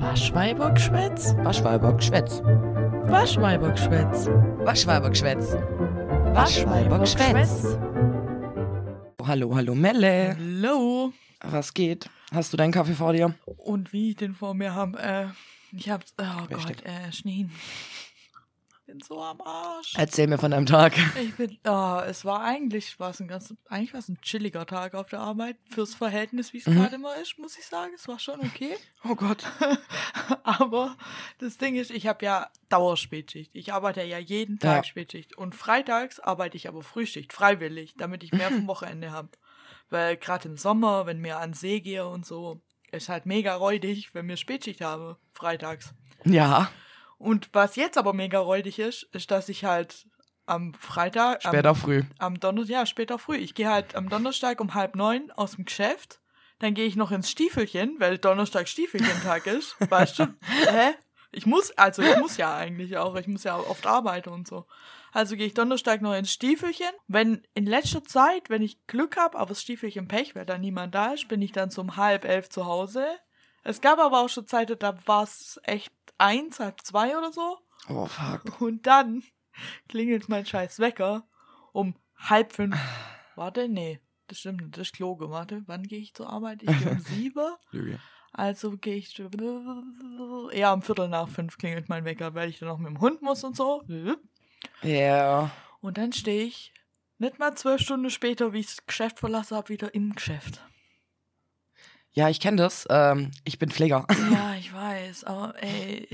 Waschweibergschwätz? Waschweibergschwätz. Waschweibergschwätz. Waschweibergschwätz. Waschweibergschwätz. Hallo, hallo Melle. Hallo. Was geht? Hast du deinen Kaffee vor dir? Und wie ich den vor mir habe, äh, ich hab, oh Wer Gott, steht? äh, Schneen. Bin so am Arsch. Erzähl mir von deinem Tag. Ich bin, oh, es war eigentlich, war's ein ganz, eigentlich war es ein chilliger Tag auf der Arbeit. Fürs Verhältnis, wie es Mhm. gerade immer ist, muss ich sagen. Es war schon okay. Oh Gott. Aber das Ding ist, ich habe ja Dauerspätschicht. Ich arbeite ja jeden Tag Ja. Spätschicht. Und freitags arbeite ich aber Frühschicht, freiwillig, damit ich mehr vom Wochenende habe. Weil gerade im Sommer, wenn wir an See gehe und so, ist halt mega räudig, wenn wir Spätschicht habe, freitags. Ja, Und was jetzt aber mega räudig ist, ist, dass ich halt am Freitag, später am, früh. am Donnerstag, ja, später früh. Ich gehe halt am Donnerstag um halb neun aus dem Geschäft. Dann gehe ich noch ins Stiefelchen, weil Donnerstag Stiefelchen-Tag ist. Weißt du? Hä? Ich muss, also ich muss ja eigentlich auch, ich muss ja oft arbeiten und so. Also gehe ich Donnerstag noch ins Stiefelchen. Wenn in letzter Zeit, wenn ich Glück habe, aber das Stiefelchen Pech, weil da niemand da ist, bin ich dann so um halb elf zu Hause. Es gab aber auch schon Zeiten, da war es echt eins, halb zwei oder so. Oh fuck. Und dann klingelt mein scheiß Wecker um halb fünf. Warte, nee, das stimmt nicht, das ist Kloge. Warte, wann gehe ich zur Arbeit? Ich gehe um sieben. Lüge. Also gehe ich. Ja, um Viertel nach fünf klingelt mein Wecker, weil ich dann noch mit dem Hund muss und so. Ja. Und dann stehe ich nicht mal zwölf Stunden später, wie ich das Geschäft verlassen habe, wieder im Geschäft. Ja, ich kenne das. Ähm, ich bin Pfleger. Ja, ich weiß, aber ey,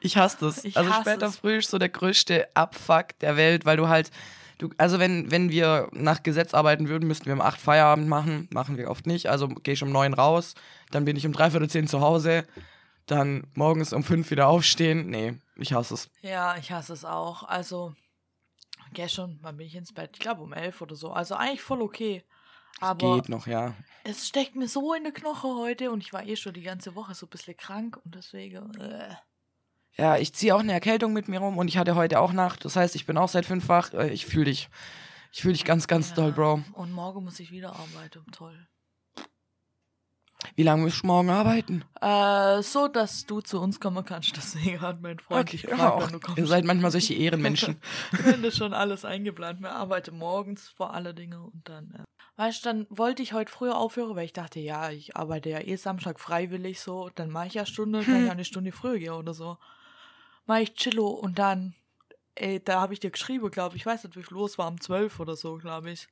ich, hasse das. Ich also hasse später es. früh ist so der größte Abfuck der Welt, weil du halt, du, also wenn, wenn wir nach Gesetz arbeiten würden, müssten wir um 8 Feierabend machen. Machen wir oft nicht. Also gehe ich um 9 raus, dann bin ich um dreiviertel zehn zu Hause, dann morgens um 5 wieder aufstehen. Nee, ich hasse es. Ja, ich hasse es auch. Also, gestern, wann bin ich ins Bett? Ich glaube um elf oder so. Also eigentlich voll okay. Aber Geht noch, ja. es steckt mir so in die Knoche heute und ich war eh schon die ganze Woche so ein bisschen krank und deswegen. Äh. Ja, ich ziehe auch eine Erkältung mit mir rum und ich hatte heute auch Nacht. Das heißt, ich bin auch seit fünf wach. Äh, Ich fühle dich. Ich fühle dich ganz, ganz ja. doll, Bro. Und morgen muss ich wieder arbeiten. Toll. Wie lange musst du morgen arbeiten? Äh, so, dass du zu uns kommen kannst. Deswegen hat mein Freund ja, gefragt, auch. wann du kommst. Ihr seid manchmal solche Ehrenmenschen. Haben das schon alles eingeplant. Wir arbeiten morgens vor alle Dinge und dann. Äh. Weißt du, dann wollte ich heute früher aufhören, weil ich dachte, ja, ich arbeite ja eh Samstag freiwillig so. Dann mache ich ja Stunde, kann ich ja eine Stunde früher gehen oder so. Mach ich Chillo und dann, ey, da habe ich dir geschrieben, glaube ich, ich weiß nicht, wie viel los war, um 12 oder so, glaube ich.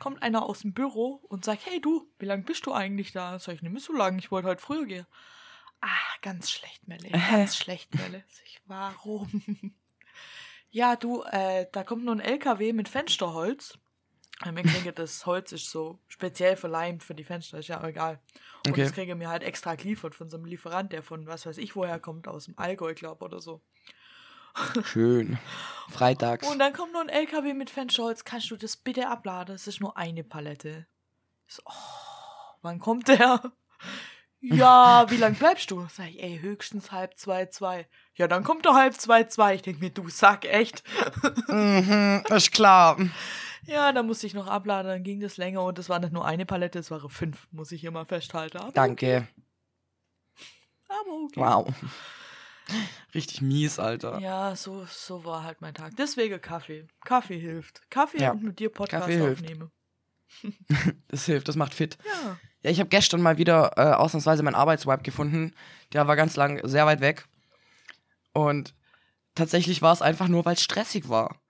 Kommt einer aus dem Büro und sagt, hey du, wie lange bist du eigentlich da? Sag ich, nicht mehr so lange, ich wollte heute früher gehen. Ah, ganz schlecht, Melle, ganz schlecht, Melle. Ich, warum? Ja, du, äh, da kommt nur ein LKW mit Fensterholz. Äh, Mir kriege das Holz ist so speziell verleimt für die Fenster, ist ja auch egal. Und Okay. das kriege mir halt extra geliefert von so einem Lieferant, der von was weiß ich woher kommt, aus dem Allgäu, glaub oder so. Schön. Freitags. Und dann kommt nur ein LKW mit Fensterholz, kannst du das bitte abladen? Es ist nur eine Palette. So, oh, wann kommt der? Ja, wie lang bleibst du? Sag ich, ey, höchstens halb zwei, zwei. Ja, dann kommt er halb zwei, zwei. Ich denk mir, du Sack, echt. Mhm, ist klar. Ja, dann musste ich noch abladen, dann ging das länger und es war nicht nur eine Palette, es waren fünf, muss ich immer festhalten. Aber, Danke. Aber okay. Wow. Richtig mies, Alter. Ja, so, so war halt mein Tag. Deswegen Kaffee. Kaffee hilft. Kaffee Ja, und mit dir Podcast Kaffee hilft. aufnehmen. Das hilft, das macht fit. Ja. Ja, ich habe gestern mal wieder äh, ausnahmsweise meinen Arbeitswipe gefunden. Der war ganz lang sehr weit weg. Und tatsächlich war es einfach nur, weil es stressig war.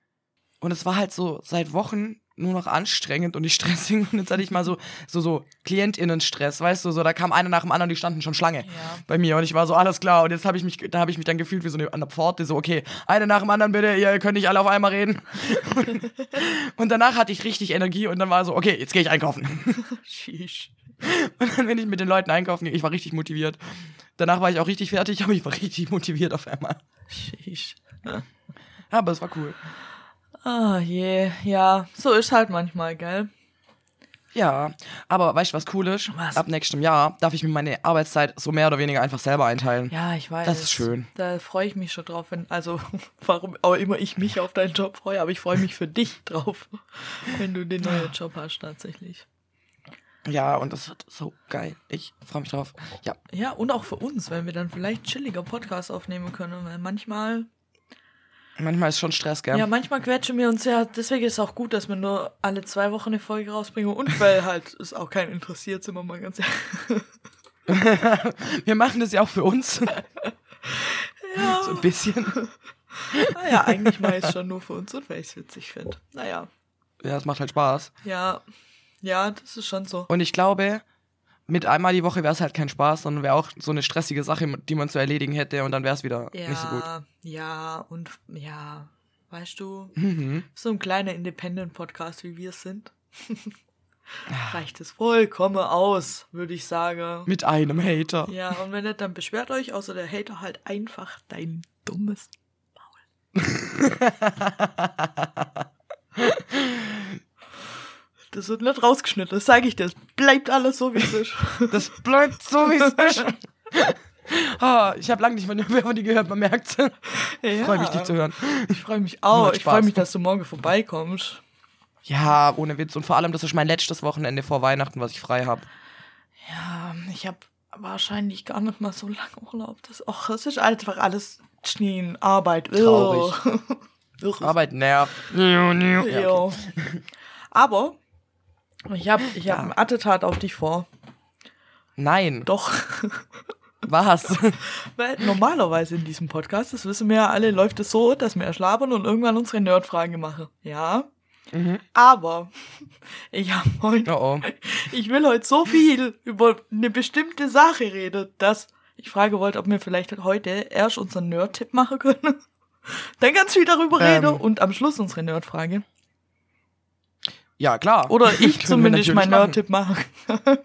Und es war halt so seit Wochen nur noch anstrengend und nicht stressig. Und jetzt hatte ich mal so, so, so KlientInnen-Stress, weißt du, so, da kam einer nach dem anderen, die standen schon Schlange Ja. bei mir. Und ich war so, alles klar. Und jetzt habe ich mich, da habe ich mich dann gefühlt wie so eine, an der Pforte, so, okay, eine nach dem anderen bitte, ihr könnt nicht alle auf einmal reden. Und, und danach hatte ich richtig Energie und dann war so, okay, jetzt gehe ich einkaufen. Sheesh. Und dann bin ich mit den Leuten einkaufen. gegangen. Ich war richtig motiviert. Danach war ich auch richtig fertig, aber ich war richtig motiviert auf einmal. Sheesh. Ja, aber es war cool. Ah je, ja, so ist halt manchmal, gell? Ja, aber weißt du, was cool ist? Was? Ab nächstem Jahr darf ich mir meine Arbeitszeit so mehr oder weniger einfach selber einteilen. Ja, ich weiß. Das ist schön. Da freue ich mich schon drauf, wenn, also warum auch immer ich mich auf deinen Job freue, aber ich freue mich für dich drauf, wenn du den neuen Job hast tatsächlich. Ja, und das wird so geil. Ich freue mich drauf. Ja. Ja, und auch für uns, weil wir dann vielleicht chilliger Podcasts aufnehmen können, weil manchmal Manchmal ist schon Stress, gell? Ja, manchmal quetschen wir uns ja. Deswegen ist es auch gut, dass wir nur alle zwei Wochen eine Folge rausbringen. Und weil halt es auch keinen interessiert, sind wir mal ganz ehrlich. wir machen das ja auch für uns. Ja. So ein bisschen. Naja, eigentlich mache ich es schon nur für uns und weil ich es witzig finde. Naja. Ja, es macht halt Spaß. Ja. Ja, das ist schon so. Und ich glaube, mit einmal die Woche wäre es halt kein Spaß, sondern wäre auch so eine stressige Sache, die man zu erledigen hätte und dann wäre es wieder Ja, nicht so gut. ja, und ja, weißt du, Mhm. so ein kleiner Independent-Podcast, wie wir es sind, reicht es vollkommen aus, würde ich sagen. Mit einem Hater. Ja, und wenn nicht, dann beschwert euch, außer der Hater halt einfach dein dummes Maul. Das wird nicht rausgeschnitten, das sage ich dir. Es bleibt alles so, wie es ist. Das bleibt so, wie es ist. Ah, ich habe lange nicht mehr von dir gehört, man merkt. Ja. Freue mich, dich zu hören. Ich freue mich auch. Ich freue mich, dass du morgen vorbeikommst. Ja, ohne Witz. Und vor allem, das ist mein letztes Wochenende vor Weihnachten, was ich frei habe. Ja, ich habe wahrscheinlich gar nicht mal so lange Urlaub. Das, och, das ist einfach alles Schneen, Arbeit. Traurig. Arbeit nervt. Ja, Jo. Aber ich habe ich hab ein Attentat auf dich vor. Nein, Doch. was? Weil normalerweise in diesem Podcast, das wissen wir ja alle, läuft es so, dass wir erschlabern und irgendwann unsere Nerdfragen machen. Ja. Mhm. Aber ich habe heute Oh oh. Ich will heute so viel über eine bestimmte Sache reden, dass ich frage wollte, ob wir vielleicht heute erst unseren Nerd-Tipp machen können. Dann ganz viel darüber Ähm. reden und am Schluss unsere Nerd-Frage. Ja, klar. Oder ich zumindest meinen. Nerd-Tipp machen.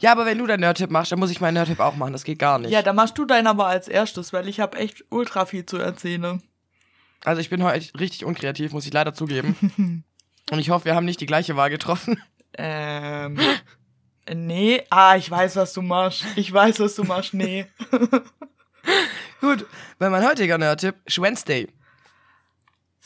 Ja, aber wenn du deinen Nerd-Tipp machst, dann muss ich meinen Nerd-Tipp auch machen. Das geht gar nicht. Ja, dann machst du deinen aber als erstes, weil ich habe echt ultra viel zu erzählen. Also ich bin heute richtig unkreativ, muss ich leider zugeben. Und ich hoffe, wir haben nicht die gleiche Wahl getroffen. Ähm. Nee, ah, ich weiß, was du machst. Ich weiß, was du machst. Nee. Gut, weil mein heutiger Nerd-Tipp ist Wednesday.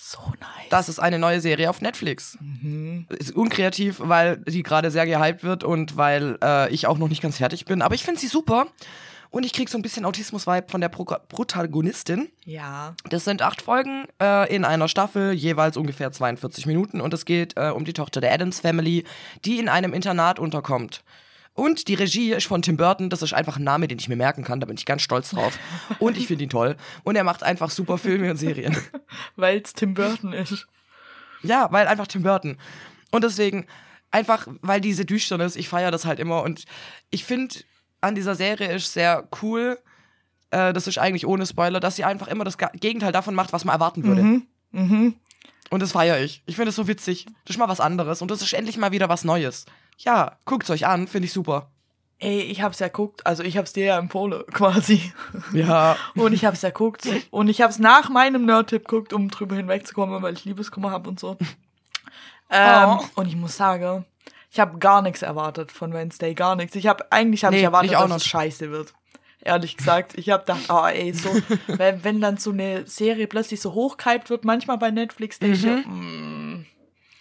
So nice. Das ist eine neue Serie auf Netflix. Mhm. Ist unkreativ, weil die gerade sehr gehypt wird und weil äh, ich auch noch nicht ganz fertig bin. Aber ich finde sie super. Und ich krieg so ein bisschen Autismus-Vibe von der Pro Protagonistin. Ja. Das sind acht Folgen äh, in einer Staffel, jeweils ungefähr 42 Minuten. Und es geht äh, um die Tochter der Adams Family, die in einem Internat unterkommt. Und die Regie ist von Tim Burton. Das ist einfach ein Name, den ich mir merken kann. Da bin ich ganz stolz drauf. Und ich finde ihn toll. Und er macht einfach super Filme und Serien. Weil es Tim Burton ist. Ja, weil einfach Tim Burton. Und deswegen, einfach, weil diese düstern ist, ich feiere das halt immer. Und ich finde, an dieser Serie ist sehr cool, äh, das ist eigentlich ohne Spoiler, dass sie einfach immer das Gegenteil davon macht, was man erwarten würde. Mhm. Mhm. Und das feiere ich. Ich finde es so witzig. Das ist mal was anderes. Und das ist endlich mal wieder was Neues. Ja, guckt's euch an, finde ich super. Ey, ich hab's ja geguckt, also ich hab's dir ja empfohlen, quasi. Ja. Und ich hab's ja geguckt. Und ich hab's nach meinem Nerd-Tipp geguckt, um drüber hinwegzukommen, weil ich Liebeskummer hab und so. Ähm, Oh. Und ich muss sagen, ich habe gar nichts erwartet von Wednesday, gar nichts. Ich habe eigentlich hab Nee, ich erwartet, ich auch dass es scheiße wird. Ehrlich gesagt, ich habe gedacht, oh ey, so, wenn, wenn dann so eine Serie plötzlich so hochgehypt wird, manchmal bei Netflix, denke ich, mm,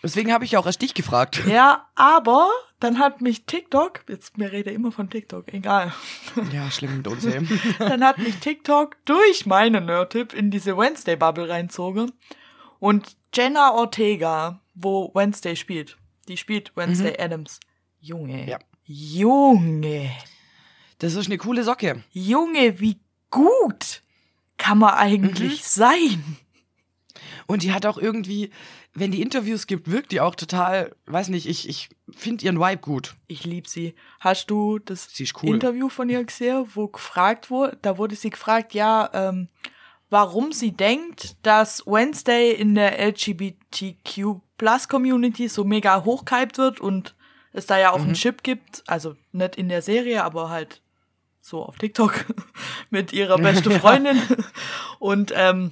Deswegen habe ich ja auch erst dich gefragt. ja, aber dann hat mich TikTok, jetzt mir rede immer von TikTok, egal. Ja, schlimm mit uns eben. Dann hat mich TikTok durch meinen Nerd-Tipp in diese Wednesday-Bubble reinzogen. Und Jenna Ortega, wo Wednesday spielt, die spielt Wednesday Adams. Junge. Ja. Junge. Das ist eine coole Socke. Junge, wie gut kann man eigentlich sein? Und die hat auch irgendwie, wenn die Interviews gibt, wirkt die auch total, weiß nicht, ich, ich finde ihren Vibe gut. Ich lieb sie. Hast du das cool. Interview von ihr gesehen, wo gefragt wurde, da wurde sie gefragt, ja, ähm, warum sie denkt, dass Wednesday in der LGBTQ Plus Community so mega hochgehypt wird und es da ja auch einen Chip gibt, also nicht in der Serie, aber halt so auf TikTok mit ihrer beste Freundin und ähm,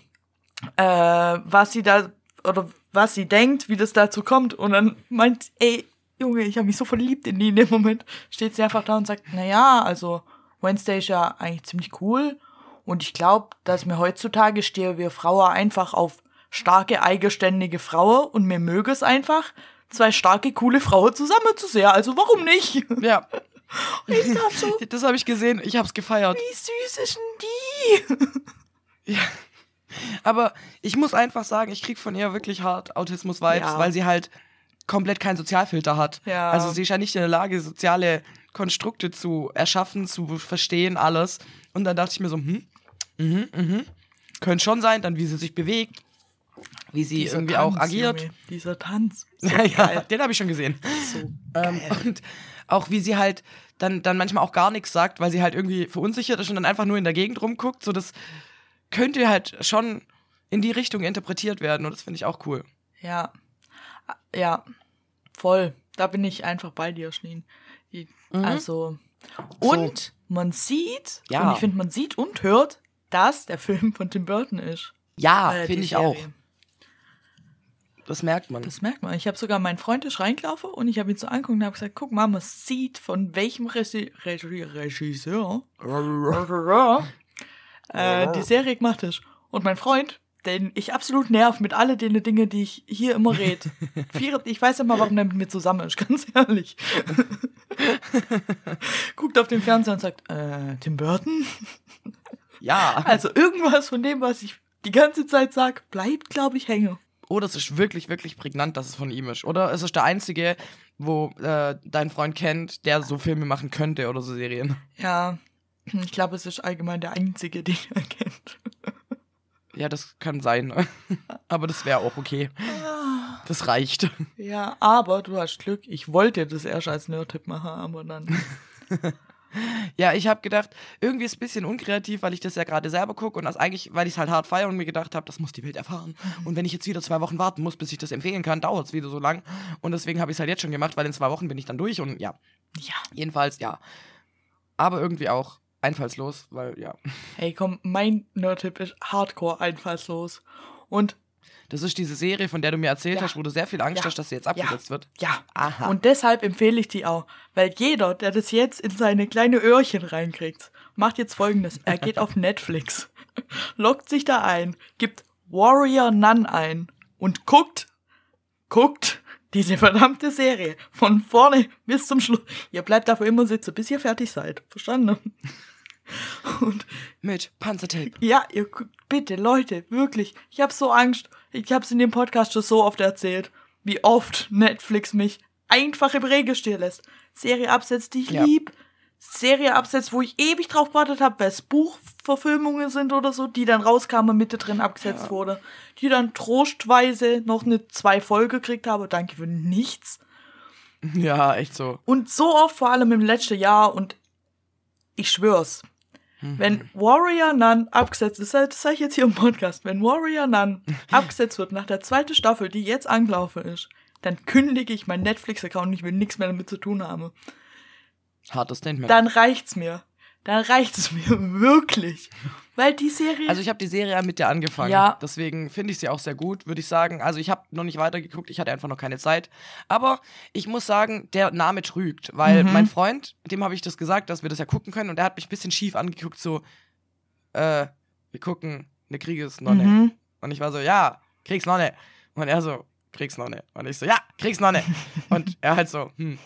äh, was sie da oder was sie denkt, wie das dazu kommt und dann meint, ey, Junge, ich habe mich so verliebt in die in dem Moment, steht sie einfach da und sagt, na ja, also Wednesday ist ja eigentlich ziemlich cool und ich glaube, dass mir heutzutage stehe wir Frauen einfach auf starke, eigenständige Frauen und mir möge es einfach, zwei starke, coole Frauen zusammen zu sehen. Also warum nicht? Ja, Ich dachte so, das habe ich gesehen. Ich habe es gefeiert. wie süß ist denn die? Ja. Aber ich muss einfach sagen, ich krieg von ihr wirklich hart Autismus-Vibes, Ja. weil sie halt komplett keinen Sozialfilter hat. Ja. Also sie ist ja nicht in der Lage, soziale Konstrukte zu erschaffen, zu verstehen, alles. Und dann dachte ich mir so, hm, mhm, mhm. Könnte schon sein, dann wie sie sich bewegt, wie sie Dieser irgendwie Tanz, auch agiert. Junge, dieser Tanz. So ja, den habe ich schon gesehen. So Ähm, und auch wie sie halt dann, dann manchmal auch gar nichts sagt, weil sie halt irgendwie verunsichert ist und dann einfach nur in der Gegend rumguckt. So, das könnte halt schon in die Richtung interpretiert werden und das finde ich auch cool. Ja. Ja. Voll. Da bin ich einfach bei dir, Schneen. Die- Also. Und man sieht, Ja. und ich finde, man sieht und hört, dass der Film von Tim Burton ist. Ja, Äh, finde ich Serie. auch. Das merkt man. Das merkt man. Ich habe sogar meinen Freund ist reingelaufen und ich habe ihn so angeguckt und habe gesagt, guck mal, man sieht von welchem Regi Regi Regisseur äh, die Serie gemacht ist. Und mein Freund, den ich absolut nerv mit all den Dingen, die ich hier immer rede. Ich weiß immer, warum der mit mir zusammen ist, ganz ehrlich. Guckt auf den Fernseher und sagt, äh, Tim Burton? ja. Also irgendwas von dem, was ich die ganze Zeit sag, bleibt, glaube ich, hängen. Oh, das ist wirklich, wirklich prägnant, dass es von ihm ist. Oder es ist der einzige, wo äh, dein Freund kennt, der so Filme machen könnte oder so Serien. Ja, ich glaube, es ist allgemein der einzige, den er kennt. Ja, das kann sein. Aber das wäre auch okay. Das reicht. Ja, aber du hast Glück. Ich wollte das erst als Nerd-Tipp machen, aber dann. Ja, ich habe gedacht, irgendwie ist es ein bisschen unkreativ, weil ich das ja gerade selber gucke und das eigentlich, weil ich es halt hart feiere und mir gedacht habe, das muss die Welt erfahren. Und wenn ich jetzt wieder zwei Wochen warten muss, bis ich das empfehlen kann, dauert es wieder so lang. Und deswegen habe ich es halt jetzt schon gemacht, weil in zwei Wochen bin ich dann durch und ja. Ja. Jedenfalls, ja. Aber irgendwie auch einfallslos, weil ja. Hey, komm, mein Nerd-Tipp ist hardcore einfallslos. Und Das ist diese Serie, von der du mir erzählt Ja. hast, wo du sehr viel Angst Ja. hast, dass sie jetzt abgesetzt wird. ja. Aha. Und deshalb empfehle ich die auch. Weil jeder, der das jetzt in seine kleine Öhrchen reinkriegt, macht jetzt folgendes. Er geht auf Netflix, loggt sich da ein, gibt Warrior Nun ein und guckt, guckt diese verdammte Serie von vorne bis zum Schluss. Ihr bleibt dafür immer sitzen, bis ihr fertig seid. Verstanden? Und Mit Panzertape. ja, ihr bitte, Leute, wirklich. Ich habe so Angst. Ich habe es in dem Podcast schon so oft erzählt, wie oft Netflix mich einfach im Regen stehen lässt. Serie absetzt, die ich Ja. lieb. Serie absetzt, wo ich ewig drauf gewartet habe, weil es Buchverfilmungen sind oder so, die dann rauskamen und Mitte drin abgesetzt wurde. Die dann trostweise noch eine zwei Folge gekriegt habe. Danke für nichts. Ja, echt so. Und so oft, vor allem im letzten Jahr, und ich schwör's, wenn Warrior Nun abgesetzt ist, das sage ich jetzt hier im Podcast, wenn Warrior Nun abgesetzt wird nach der zweiten Staffel, die jetzt angelaufen ist, dann kündige ich meinen Netflix-Account und ich will nichts mehr damit zu tun haben. Hartes Statement. Dann reicht's mir. Dann reicht's mir wirklich. Weil die Serie. Also ich habe die Serie ja mit dir angefangen. Ja. Deswegen finde ich sie auch sehr gut, würde ich sagen. Also ich habe noch nicht weitergeguckt, ich hatte einfach noch keine Zeit. Aber ich muss sagen, der Name trügt, weil Mhm. mein Freund, dem habe ich das gesagt, dass wir das ja gucken können und er hat mich ein bisschen schief angeguckt, so, äh, wir gucken eine Kriegesnonne. Mhm. Und ich war so, ja, Kriegsnonne. Und er so, Kriegsnonne. Und ich so, ja, Kriegsnonne. und er halt so, hm,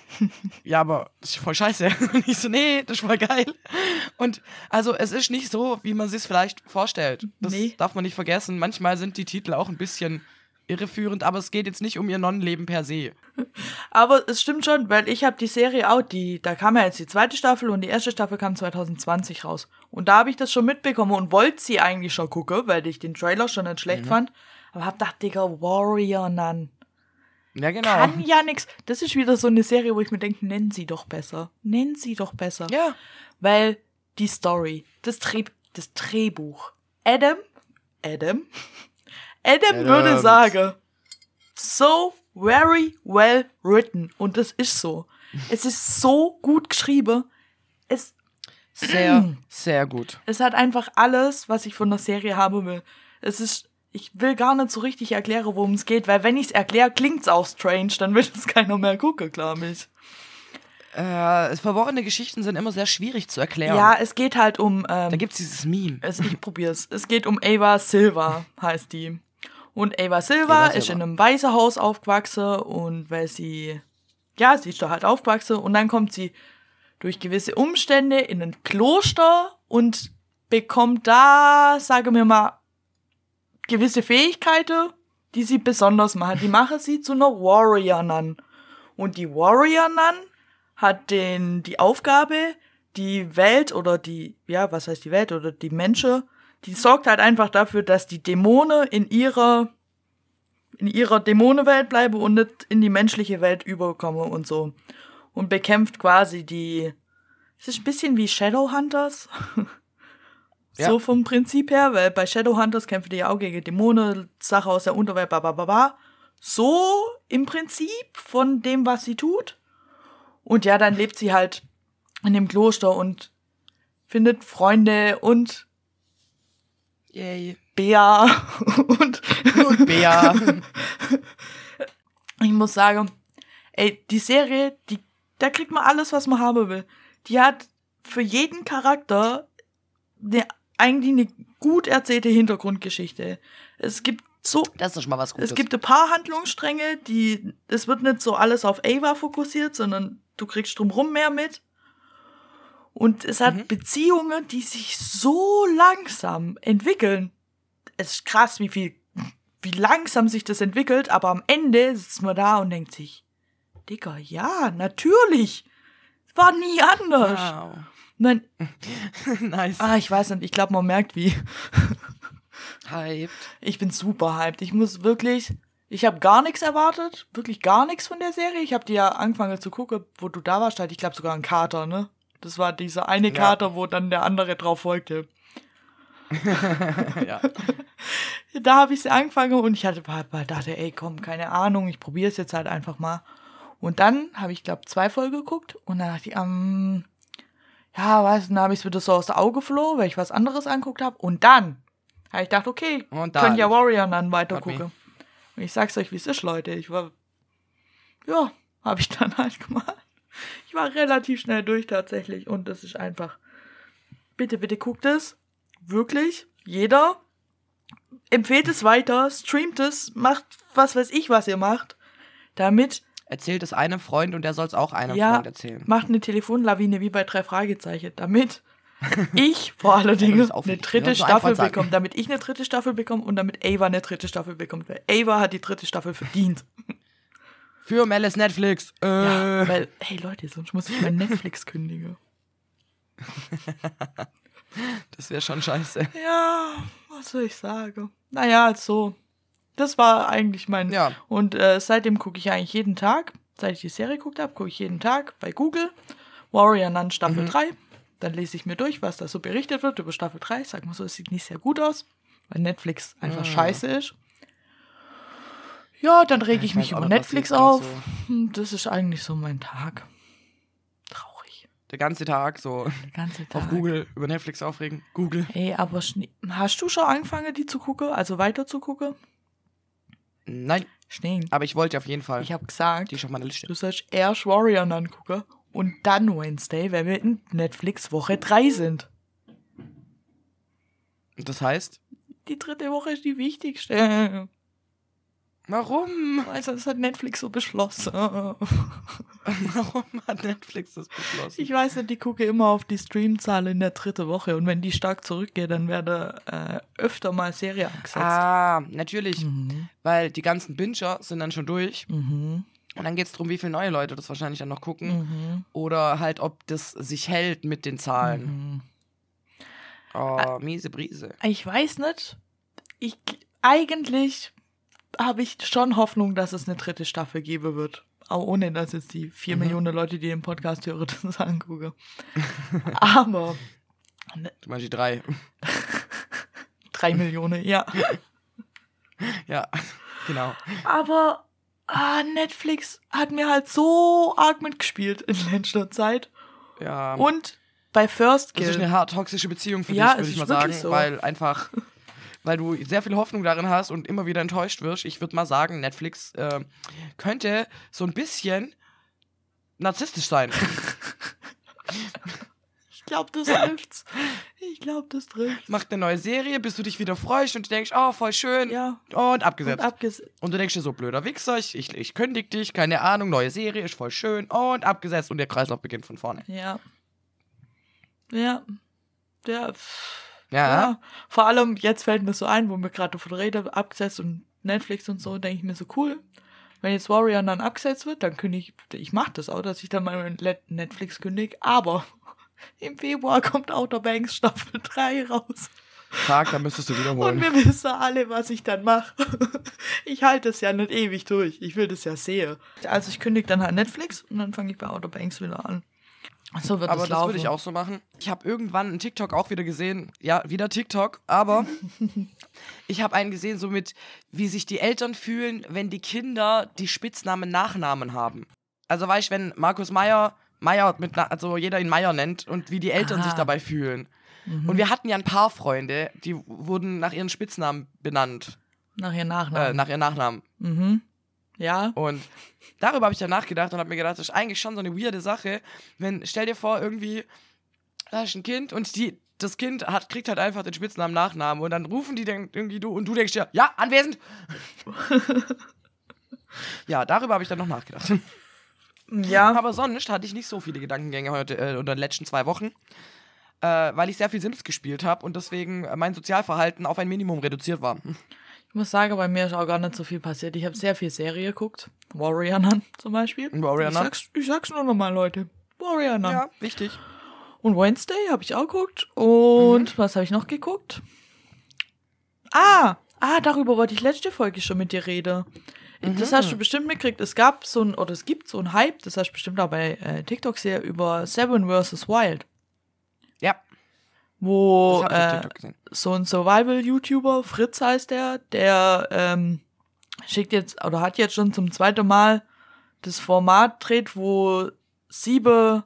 ja, aber das ist voll scheiße. Und ich so, nee, das ist voll geil. Und also es ist nicht so, wie man sich vielleicht vorstellt. Das Nee. darf man nicht vergessen. Manchmal sind die Titel auch ein bisschen irreführend, aber es geht jetzt nicht um ihr Nonnenleben per se. Aber es stimmt schon, weil ich habe die Serie auch, die, da kam ja jetzt die zweite Staffel und die erste Staffel kam 2020 raus. Und da habe ich das schon mitbekommen und wollte sie eigentlich schon gucken, weil ich den Trailer schon nicht schlecht fand. Aber hab gedacht, Digga, Warrior Nun. Ja, genau. Kann ja nix. Das ist wieder so eine Serie, wo ich mir denke, nennen sie doch besser. Nennen sie doch besser. Ja. Weil die Story, das, Dreh, das Drehbuch. Adam, Adam, Adam Adam. würde sagen, so very well written. Und das ist so. Es ist so gut geschrieben. Es, Sehr, sehr gut. es hat einfach alles, was ich von der Serie haben will. Es ist, ich will gar nicht so richtig erklären, worum es geht, weil wenn ich es erkläre, klingt's auch strange, dann wird es keiner mehr gucken, glaube ich. Äh, verworrene Geschichten sind immer sehr schwierig zu erklären. Ja, es geht halt um, ähm, Da gibt es dieses Meme. Es, ich probier's. Es geht um Ava Silva, heißt die. Und Ava Silva Ava ist Silva. in einem Waisenhaus aufgewachsen und weil sie, ja, sie ist da halt aufgewachsen und dann kommt sie durch gewisse Umstände in ein Kloster und bekommt da, sagen wir mal, gewisse Fähigkeiten, die sie besonders machen. Die machen sie zu einer Warrior Nun. Und die Warrior Nun hat den, die Aufgabe, die Welt oder die, ja, was heißt die Welt oder die Menschen, die sorgt halt einfach dafür, dass die Dämonen in ihrer, in ihrer Dämonenwelt bleiben und nicht in die menschliche Welt überkommen und so. Und bekämpft quasi die, es ist ein bisschen wie Shadowhunters. Ja. So vom Prinzip her, weil bei Shadowhunters kämpfen die ja auch gegen Dämonen, Sache aus der Unterwelt, bla bla bla bla. So im Prinzip von dem, was sie tut. Und ja, dann lebt sie halt in dem Kloster und findet Freunde und Yay. Bea und Und Bea. ich muss sagen, ey, die Serie, die, da kriegt man alles, was man haben will. Die hat für jeden Charakter eine, eigentlich eine gut erzählte Hintergrundgeschichte. Es gibt so, das ist schon mal was Gutes. es gibt ein paar Handlungsstränge, die, es wird nicht so alles auf Ava fokussiert, sondern du kriegst drumrum mehr mit. Und es hat Mhm. Beziehungen, die sich so langsam entwickeln. Es ist krass, wie viel, wie langsam sich das entwickelt, aber am Ende sitzt man da und denkt sich, Digga, ja, natürlich. War nie anders. Wow. Nein, nice. ah, ich weiß nicht, ich glaube, man merkt wie. Hyped. Ich bin super hyped. Ich muss wirklich, ich habe gar nichts erwartet, wirklich gar nichts von der Serie. Ich habe die ja angefangen zu gucken, wo du da warst, halt, ich glaube sogar ein Kater, ne? Das war dieser eine Ja. Kater, wo dann der andere drauf folgte. ja. Da habe ich sie angefangen und ich hatte dachte, ey, komm, keine Ahnung, ich probiere es jetzt halt einfach mal. Und dann habe ich, glaube zwei Folgen geguckt und dann dachte ich, ähm, ja, weißt du, dann habe ich es wieder so aus der Auge verloren, weil ich was anderes angeguckt habe. Und dann habe ich gedacht, okay, Und dann. ja Warrior dann weiter gucken. Und ich sag's euch, wie es ist, Leute. Ich war, ja, habe ich dann halt gemacht. Ich war relativ schnell durch tatsächlich und das ist einfach, bitte, bitte guckt es. Wirklich, jeder. Empfehlt es weiter, streamt es, macht was weiß ich, was ihr macht, damit Erzählt es einem Freund und der soll es auch einem Ja. Freund erzählen. macht eine Telefonlawine wie bei drei Fragezeichen, damit ich vor allen Dingen eine dritte so Staffel bekomme, damit ich eine dritte Staffel bekomme und damit Ava eine dritte Staffel bekommt, weil Ava hat die dritte Staffel verdient. Für Melis Netflix. Äh. Ja, weil, hey Leute, sonst muss ich mein Netflix kündigen. Das wäre schon scheiße. Ja, was soll ich sagen? Naja, so. Das war eigentlich mein. Ja. Und äh, seitdem gucke ich eigentlich jeden Tag. Seit ich die Serie geguckt habe, gucke ich jeden Tag bei Google Warrior Nun Staffel Mhm. 3. Dann lese ich mir durch, was da so berichtet wird über Staffel 3. Sag mal so, es sieht nicht sehr gut aus, weil Netflix einfach Mhm. scheiße ist. Ja, dann rege Ich ich mich über Netflix auf. so- Hm, Das ist eigentlich so mein Tag. Traurig. Der ganze Tag so Der ganze Tag. auf Google über Netflix aufregen. Google. Ey, aber Schnee, hast du schon angefangen, die zu gucken? Also weiter zu gucken? Nein, Schnee. aber ich wollte auf jeden Fall. Ich habe gesagt, die ist auf meiner Liste. du sollst erst Warrior angucken und dann Wednesday, weil wir in Netflix Woche 3 sind. Und das heißt, Die dritte Woche ist die wichtigste. Warum? Also, das hat Netflix so beschlossen. Warum hat Netflix das beschlossen? Ich weiß nicht, die gucke immer auf die Streamzahl in der dritten Woche und wenn die stark zurückgeht, dann werde äh, öfter mal Serie angesetzt. Ah, natürlich. Mhm. Weil die ganzen Binger sind dann schon durch. Mhm. Und dann geht es darum, wie viele neue Leute das wahrscheinlich dann noch gucken. Mhm. Oder halt, ob das sich hält mit den Zahlen. Mhm. Oh, miese Brise. Ich weiß nicht. Ich eigentlich habe ich schon Hoffnung, dass es eine dritte Staffel geben wird. Auch ohne, dass jetzt die vier Mhm. Millionen Leute, die den Podcast hören, das angucken. Aber Du meinst die drei. drei Millionen, ja. ja, genau. Aber ah, Netflix hat mir halt so arg mitgespielt in letzter Zeit. Ja. Und bei First das ist eine hart toxische Beziehung für Ja, dich, würde ich mal sagen. so. Weil einfach, weil du sehr viel Hoffnung darin hast und immer wieder enttäuscht wirst. Ich würde mal sagen, Netflix äh, könnte so ein bisschen narzisstisch sein. glaube, das trifft's. Ich glaube, das trifft. Macht eine neue Serie, bis du dich wieder freust und du denkst, oh, voll schön. Ja. Und abgesetzt. Und Und, abges du denkst dir so, blöder Wichser, ich, ich, ich kündig dich, keine Ahnung, neue Serie, ist voll schön. Und abgesetzt und der Kreislauf beginnt von vorne. ja. Ja. Ja. pff, Ja. Ja. Vor allem, jetzt fällt mir so ein, wo wir gerade davon reden, abgesetzt und Netflix und so, denke ich mir so cool. Wenn jetzt Warrior dann abgesetzt wird, dann kündige ich, ich mache das auch, dass ich dann mal Netflix kündige, aber im Februar kommt Outer Banks Staffel 3 raus. Tag, dann müsstest du Und wiederholen. wir wissen alle, was ich dann mache. Ich halte es ja nicht ewig durch. Ich will das ja sehen. Also ich kündige dann halt Netflix und dann fange ich bei Outer Banks wieder an. So wird Aber das laufen. würde ich auch so machen. Ich habe irgendwann einen TikTok auch wieder gesehen. Ja, wieder TikTok, aber ich habe einen gesehen, so mit, wie sich die Eltern fühlen, wenn die Kinder die Spitznamen Nachnamen haben. Also weißt du, wenn Markus Meyer Meyer mit, also jeder ihn Meyer nennt und wie die Eltern sich Ah. dabei fühlen. Und wir hatten ja ein paar Freunde, die wurden nach ihren Spitznamen benannt, Nach ihren äh, Nachnamen. nach ihren Nachnamen. mhm. Ja. Und darüber habe ich dann nachgedacht und habe mir gedacht, das ist eigentlich schon so eine weirde Sache. Wenn, stell dir vor, irgendwie, da ist ein Kind und die, das Kind hat, kriegt halt einfach den Spitznamen Nachnamen und dann rufen die dann irgendwie du und du denkst dir, ja, anwesend. ja, darüber habe ich dann noch nachgedacht. Ja. Aber sonst hatte ich nicht so viele Gedankengänge heute äh, unter den letzten zwei Wochen, äh, weil ich sehr viel Sims gespielt habe und deswegen mein Sozialverhalten auf ein Minimum reduziert war. Ich muss sagen, bei mir ist auch gar nicht so viel passiert. Ich habe sehr viel Serie geguckt. Warrior Nun zum Beispiel. Warrior ich sag's, ich sag's nur nochmal, Leute. Warrior Nun. Ja, wichtig. Und Wednesday habe ich auch geguckt. Und was habe ich noch geguckt? Ah, ah, darüber wollte ich letzte Folge schon mit dir reden. Das hast du bestimmt mitgekriegt. Es gab so ein, oder es gibt so ein Hype, das hast du bestimmt auch bei äh, TikTok sehr, über Seven vs. Wild. Ja, Wo äh, so ein Survival-YouTuber, Fritz heißt der, der ähm, schickt jetzt oder hat jetzt schon zum zweiten Mal das Format dreht, wo sieben,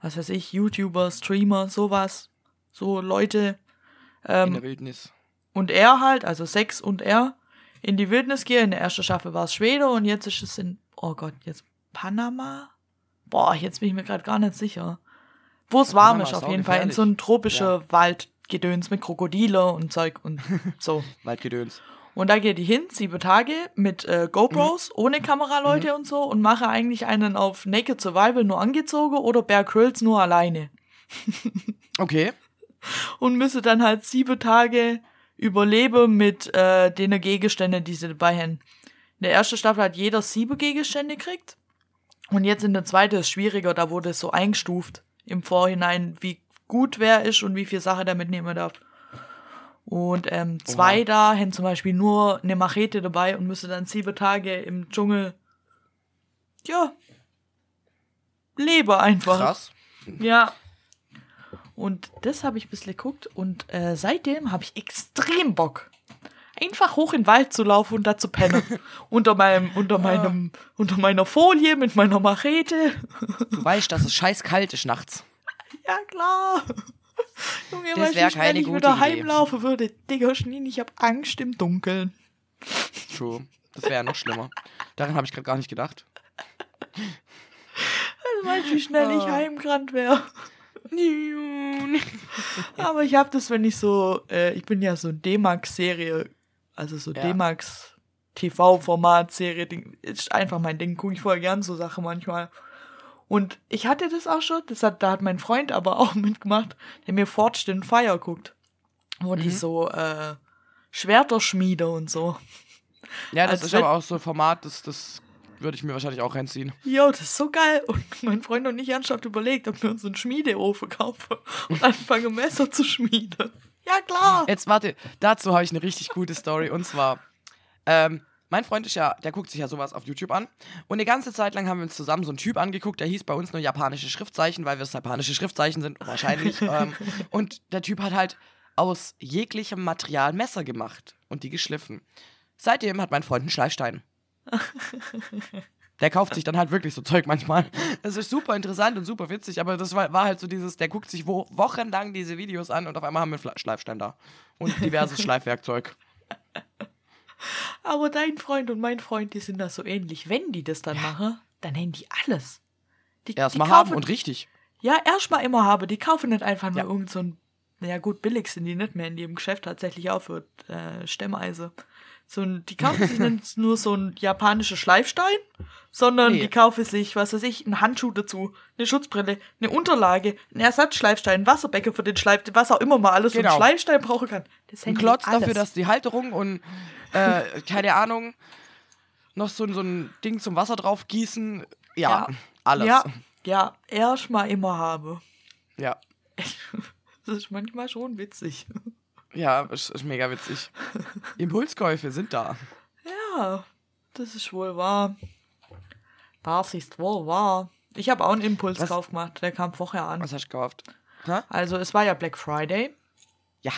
was weiß ich, YouTuber, Streamer, sowas, so Leute In ähm, der Wildnis. und er halt, also sechs und er, in die Wildnis gehen. In der ersten Staffel war es Schwede und jetzt ist es in, oh Gott, jetzt Panama? Boah, jetzt bin ich mir gerade gar nicht sicher. Wo es warm ist auf jeden Fall, in so ein tropischer Waldgedöns mit Krokodile und Zeug und so. Waldgedöns. Und da geht die hin, sieben Tage, mit äh, GoPros, ohne Kameraleute und so und mache eigentlich einen auf Naked Survival nur angezogen oder Bear Grylls nur alleine. Okay. und müsse dann halt sieben Tage überleben mit äh, den Gegenständen, die sie dabei haben. In der ersten Staffel hat jeder sieben Gegenstände gekriegt. Und jetzt in der zweiten ist es schwieriger, da wurde es so eingestuft im Vorhinein, wie gut wer ist und wie viel Sache der mitnehmen darf. Und ähm, zwei Oha. da haben zum Beispiel nur eine Machete dabei und müssen dann sieben Tage im Dschungel, ja, leben einfach. Krass. Ja. Und das habe ich ein bisschen geguckt und äh, seitdem habe ich extrem Bock. Einfach hoch in den Wald zu laufen und da zu pennen. unter meinem, unter meinem, unter meiner Folie mit meiner Machete. Du weißt, dass es scheiß kalt ist nachts. ja, klar. Junge, Das weißt du, wär wie schnell keine ich gute wieder Idee. heimlaufen würde. Digga, Schneen, ich habe Angst im Dunkeln. True. Das wäre ja noch schlimmer. Daran habe ich gerade gar nicht gedacht. Also weißt du, wie schnell ich Ah. heimgerannt wäre. Aber ich habe das, wenn ich so, äh, ich bin ja so D-Max-Serie, also so Ja. D-Max TV-Format-Serie, Ding, ist einfach mein Ding, gucke ich voll gern so Sachen manchmal. Und ich hatte das auch schon, das hat, da hat mein Freund aber auch mitgemacht, der mir Forged in Fire guckt, wo die Mhm. so äh, Schwerter schmiede und so. Ja, das Als ist aber auch so ein Format, das, das würde ich mir wahrscheinlich auch reinziehen. Jo, das ist so geil. Und mein Freund und ich ernsthaft überlegt, ob wir uns einen Schmiedeofen kaufen und anfangen, Messer zu schmieden. Ja, klar. Jetzt warte, dazu habe ich eine richtig gute Story. Und zwar, ähm, mein Freund ist ja, der guckt sich ja sowas auf YouTube an. Und eine ganze Zeit lang haben wir uns zusammen so einen Typ angeguckt, der hieß bei uns nur japanische Schriftzeichen, weil wir es japanische Schriftzeichen sind, wahrscheinlich. ähm, und der Typ hat halt aus jeglichem Material Messer gemacht und die geschliffen. Seitdem hat mein Freund einen Schleifstein. Der kauft sich dann halt wirklich so Zeug manchmal. Das ist super interessant und super witzig, aber das war, war halt so dieses, der guckt sich wo, wochenlang diese Videos an und auf einmal haben wir einen da. Und diverses Schleifwerkzeug. Aber dein Freund und mein Freund, die sind da so ähnlich. Wenn die das dann machen, dann nehmen die alles. Die, die Erstmal kaufen- haben und richtig. ja, erstmal immer habe. Die kaufen nicht einfach nur Ja. irgend so ein, ja gut, billig sind die nicht mehr in jedem Geschäft tatsächlich auch für äh, Stemmeise. So ein, die kaufen sich nicht nur so ein japanischer Schleifstein, sondern Nee. die kaufen sich, was weiß ich, einen Handschuh dazu, eine Schutzbrille, eine Unterlage, einen Ersatzschleifstein, ein Wasserbecken für den Schleif, was auch immer man alles so Genau. einen Schleifstein brauchen kann. Das Ein Klotz alles. dafür, dass die Halterung und, äh, keine Ahnung, noch so, so ein Ding zum Wasser drauf gießen. Ja, Ja. alles. Ja, ja, erstmal immer habe. ja. Das ist manchmal schon witzig. Ja, ist, ist mega witzig. Impulskäufe sind da. Ja, das ist wohl wahr. Das ist wohl wahr. Ich habe auch einen Impulskauf gemacht, der kam vorher an. Was hast du gekauft? Hä? Also es war ja Black Friday Ja.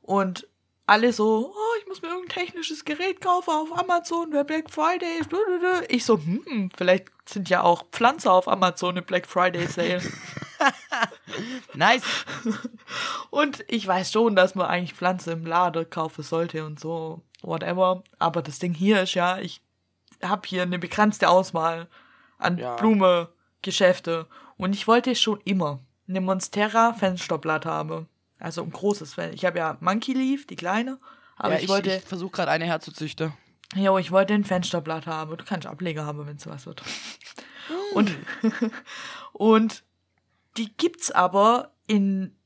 und alle so, oh, ich muss mir irgendein technisches Gerät kaufen auf Amazon, wer Black Friday ist. Ich so, hm, vielleicht sind ja auch Pflanzen auf Amazon im Black Friday Sale. Nice. Und ich weiß schon, dass man eigentlich Pflanzen im Laden kaufen sollte und so, whatever. Aber das Ding hier ist ja, ich habe hier eine begrenzte Auswahl an Ja. Blume, Geschäfte. Und ich wollte schon immer eine Monstera Fensterblatt haben. Also ein großes Fen Ich habe ja Monkey Leaf, die kleine. Aber ja, ich, ich, wollte, ich versuche gerade eine herzuzüchten. ja, ich wollte ein Fensterblatt haben. Du kannst Ableger haben, wenn es was wird. Und, und die gibt's aber in,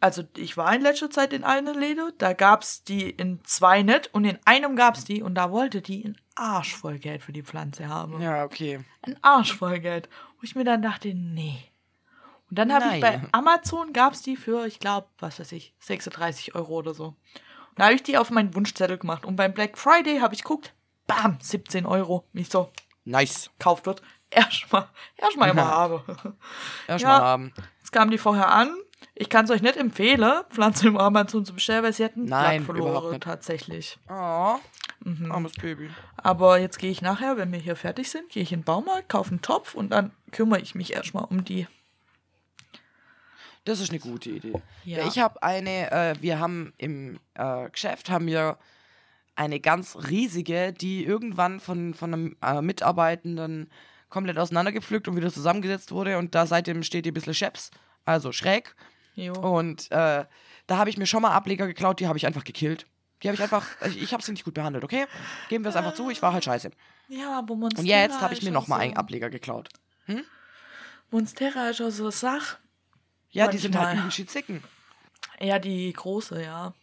also ich war in letzter Zeit in allen Läden, da gab's die in zwei nicht und in einem gab's die und da wollte die ein Arsch voll Geld für die Pflanze haben. Ja, okay. Ein Arsch voll Geld. Wo ich mir dann dachte, nee. Und dann habe ich bei. Amazon gab's die für, ich glaube, was weiß ich, 36 Euro oder so. Und da habe ich die auf meinen Wunschzettel gemacht. Und beim Black Friday habe ich geguckt, bam, 17 Euro. Nicht so, Nice. kauft wird. Erstmal, erstmal immer habe. Erstmal Ja. haben. Jetzt kamen die vorher an. Ich kann es euch nicht empfehlen, Pflanzen im Amazon zu bestellen, weil sie hatten ein Nein, Blatt verloren, tatsächlich. Oh, Mhm. armes Baby. Aber jetzt gehe ich nachher, wenn wir hier fertig sind, gehe ich in den Baumarkt, kaufe einen Topf und dann kümmere ich mich erstmal um die. Das ist eine gute Idee. Ja. Ich habe eine, äh, wir haben im äh, Geschäft haben wir eine ganz riesige, die irgendwann von, von einem äh, Mitarbeitenden komplett auseinandergepflückt und wieder zusammengesetzt wurde und da seitdem steht die ein bisschen scheps, also schräg. Jo. Und äh, da habe ich mir schon mal Ableger geklaut, die habe ich einfach gekillt. Die habe ich einfach, ich, ich habe sie nicht gut behandelt, okay? Geben wir es einfach zu, ich war halt scheiße. Ja, aber Monstera Und jetzt habe ich mir nochmal so, einen Ableger geklaut. Monstera ist auch so Sache. Ja, die sind halt übel schizicken. Ja, die große, ja.